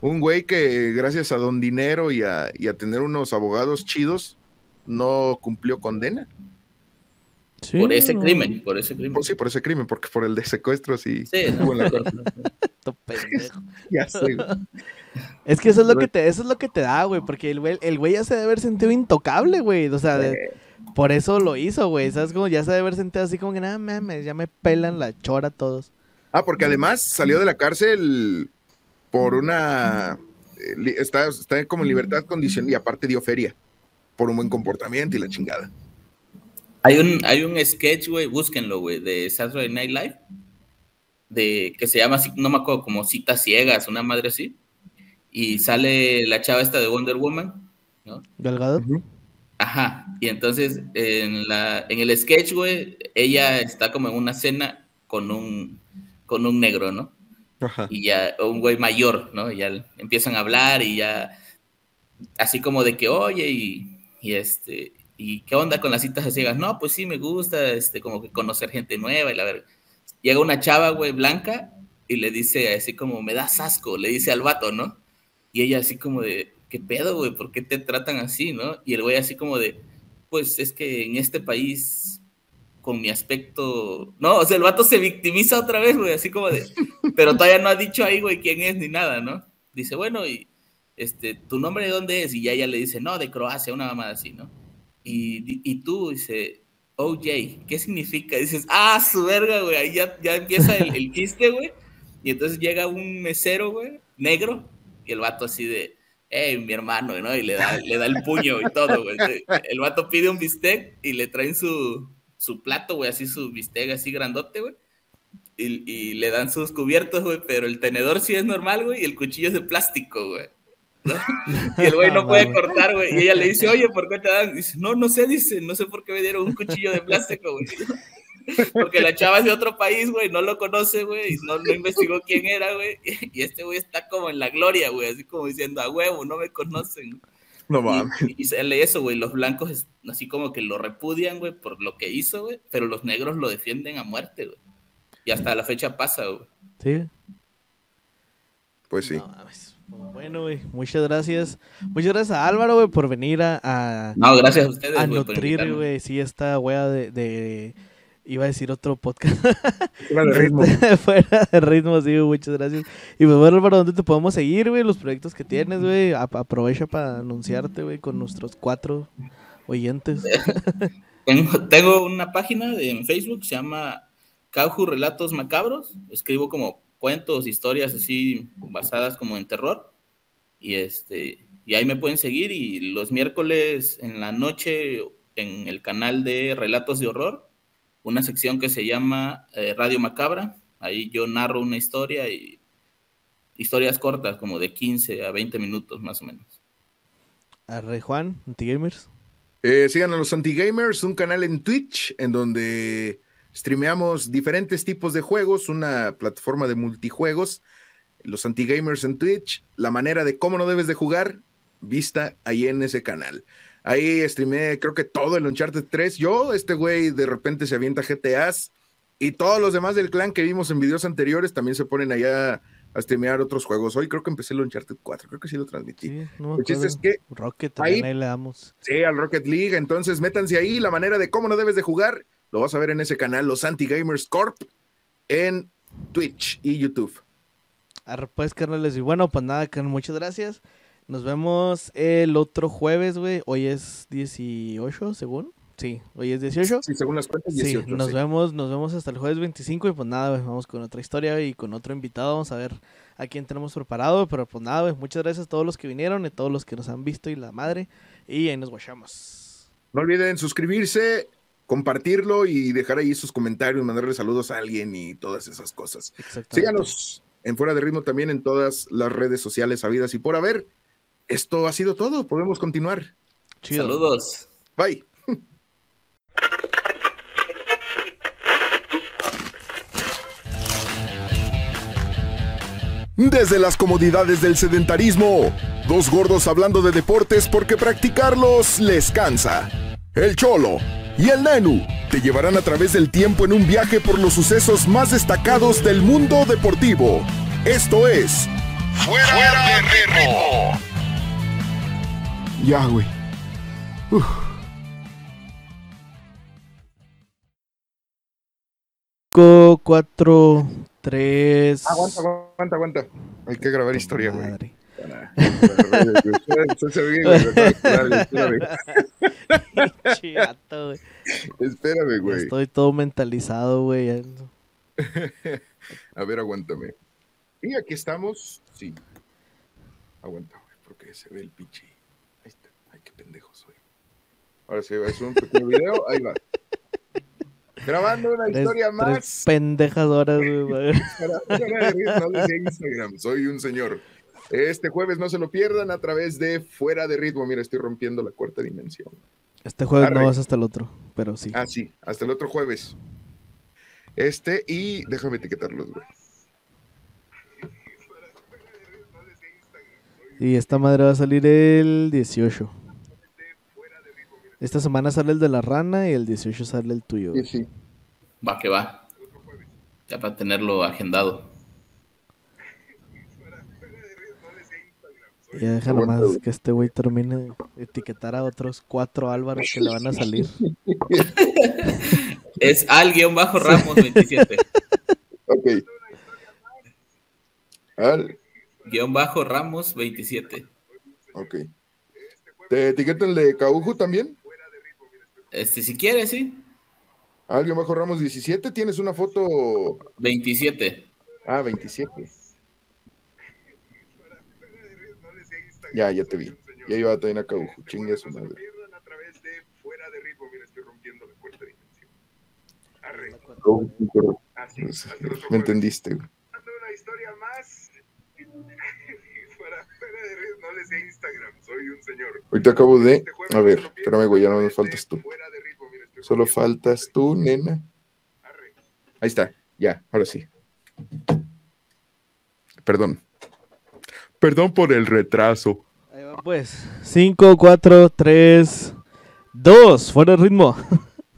un güey que gracias a don dinero y a, y a tener unos abogados chidos, no cumplió condena. Sí, por ese no. crimen, por ese crimen. Por, sí, por ese crimen, porque por el de secuestro sí. Sí, estuvo en la corte. [LAUGHS] [LAUGHS] ya sé, güey. Es que eso es lo que te, eso es lo que te da, güey, porque el güey, el güey ya se debe haber sentido intocable, güey. O sea, de, por eso lo hizo, güey. ¿Sabes? Como ya se debe haber sentido así como que nada mames, ya me pelan la chora todos. Ah, porque además salió de la cárcel por una está, está como en libertad condicional y aparte dio feria por un buen comportamiento y la chingada. Hay un, hay un sketch, güey, búsquenlo, güey, de Saturday Night Live, de, que se llama, no me acuerdo, como citas ciegas, una madre así, y sale la chava esta de Wonder Woman, ¿no? Delgado. Uh -huh. Ajá, y entonces en, la, en el sketch, güey, ella está como en una cena con un, con un negro, ¿no? Ajá. Y ya, un güey mayor, ¿no? Y ya empiezan a hablar y ya, así como de que, oye, y, y este, ¿y qué onda con las citas ciegas? No, pues sí, me gusta, este, como que conocer gente nueva y la verdad. Llega una chava, güey, blanca y le dice así como, me das asco, le dice al vato, ¿no? Y ella así como de, ¿qué pedo, güey? ¿Por qué te tratan así, no? Y el güey así como de, pues es que en este país, con mi aspecto... No, o sea, el vato se victimiza otra vez, güey, así como de... [LAUGHS] Pero todavía no ha dicho ahí, güey, quién es ni nada, ¿no? Dice, bueno, y este, ¿tu nombre de dónde es? Y ya ella le dice, no, de Croacia, una mamada así, ¿no? Y, y tú, dice, OJ, ¿qué significa? Dices, ah, su verga, güey, ahí ya, ya empieza el, el chiste, güey. Y entonces llega un mesero, güey, negro, y el vato así de, hey, mi hermano, ¿no? Y le da, le da el puño y todo, güey. El vato pide un bistec y le traen su, su plato, güey, así su bistec así grandote, güey. Y, y, le dan sus cubiertos, güey, pero el tenedor sí es normal, güey, y el cuchillo es de plástico, güey. ¿No? [LAUGHS] Y el güey no puede cortar, güey. Y ella le dice, oye, ¿por qué te dan? Dice, no, no sé, dice, no sé por qué me dieron un cuchillo de plástico, güey. [LAUGHS] Porque la chava es de otro país, güey, no lo conoce, güey, no, no investigó quién era, güey. [LAUGHS] Y este güey está como en la gloria, güey, así como diciendo, a huevo, no me conocen. No mames. Y, y sale eso, güey, los blancos así como que lo repudian, güey, por lo que hizo, güey, pero los negros lo defienden a muerte, güey. Y hasta la fecha pasa, güey. Sí. Pues sí. No, bueno, güey, muchas gracias. Muchas gracias a Álvaro, güey, por venir a, a, No, gracias a ustedes, a güey, por nutrir, güey, sí, esta wea de, de- Iba a decir otro podcast. Fuera de ritmo. [LAUGHS] Fuera de ritmo, sí, güey, muchas gracias. Y pues bueno, Álvaro, ¿dónde te podemos seguir, güey? Los proyectos que tienes, güey. Aprovecha para anunciarte, güey, con nuestros cuatro oyentes. Tengo, tengo una página de, en Facebook, se llama Cauju Relatos Macabros. Escribo como cuentos, historias así basadas como en terror. Y este y ahí me pueden seguir. Y los miércoles en la noche en el canal de Relatos de Horror, una sección que se llama eh, Radio Macabra. Ahí yo narro una historia y historias cortas, como de 15 a 20 minutos más o menos. Arre Juan, Antigamers. Eh, sigan a los Antigamers, un canal en Twitch en donde streameamos diferentes tipos de juegos, una plataforma de multijuegos. Los Antigamers en Twitch, la manera de cómo no debes de jugar, vista ahí en ese canal. Ahí streameé, creo que todo el Uncharted 3. Yo, este güey, de repente se avienta GTAs y todos los demás del clan que vimos en videos anteriores también se ponen allá a streamear otros juegos. Hoy creo que empecé el Uncharted 4, creo que sí lo transmití. Sí, no me El chiste es que Rocket ahí- ahí le damos. Sí, al Rocket League. Entonces, métanse ahí. La manera de cómo no debes de jugar, lo vas a ver en ese canal, los Anti-Gamers Corp, en Twitch y YouTube. Pues, carnales. Y bueno, pues nada, carnal, muchas gracias. Nos vemos el otro jueves, güey. Hoy es 18, según. Sí, hoy es 18. Sí, según las cuentas, Sí, 18. nos sí. vemos, nos vemos hasta el jueves 25 y pues nada, güey, vamos con otra historia y con otro invitado, vamos a ver a quién tenemos preparado, pero pues nada, güey, muchas gracias a todos los que vinieron y a todos los que nos han visto y la madre, y ahí nos guachamos. No olviden suscribirse, compartirlo y dejar ahí sus comentarios, mandarle saludos a alguien y todas esas cosas. Síganos en Fuera de Ritmo también en todas las redes sociales habidas y por haber. Esto ha sido todo. Podemos continuar. Chido. Saludos. Bye. Desde las comodidades del sedentarismo, dos gordos hablando de deportes porque practicarlos les cansa. El Cholo y el Nenu te llevarán a través del tiempo en un viaje por los sucesos más destacados del mundo deportivo. Esto es Fuera, de ritmo. Ya, güey. Uf. 4, 3. Aguanta, aguanta, aguanta. Hay que grabar historia, güey. Chivato, güey. [LAUGHS] Espérame, güey. Estoy todo mentalizado, güey. A ver, aguántame. Y aquí estamos. Sí. Aguanta, güey, porque se ve el pinche. Ahí está. Ay, qué pendejo soy. Ahora sí, es un pequeño video. Ahí va. Grabando una Tres, historia tres más. pendejas horas, güey. [LAUGHS] para no Instagram. Soy un señor. Este jueves no se lo pierdan a través de Fuera de Ritmo. Mira, estoy rompiendo la cuarta dimensión. Este jueves Arre. no vas hasta el otro, pero sí. Ah, sí, hasta el otro jueves. Este, y déjame etiquetarlos, güey. Y esta madre va a salir el 18. Esta semana sale el de la rana y el 18 sale el tuyo. Sí, sí. Va que va. Ya para tenerlo agendado. Ya deja nomás güey. que este güey termine de etiquetar a otros cuatro Álvaros que le van a salir. [LAUGHS] Es al guion bajo Ramos 27. Ok. Al, guion bajo Ramos 27. ok. ¿Te etiquetan el de Caujo también? Este, si quieres, sí. Alguien bajo Ramos 17, tienes una foto. 27. Ah, 27. Ya, ya te vi. Ya iba también a Caujo. Chingue a su madre. Me entendiste, güey. una historia más. [LAUGHS] Fuera, de no les Instagram, soy un señor. Ahorita acabo de. Este A ver, espérame, güey, ya no me faltas tú. Solo faltas tú, nena. Ahí está, ya, ahora sí. Perdón. Perdón por el retraso. Ahí va, pues. 5, 4, 3, 2. Fuera de ritmo. [LAUGHS]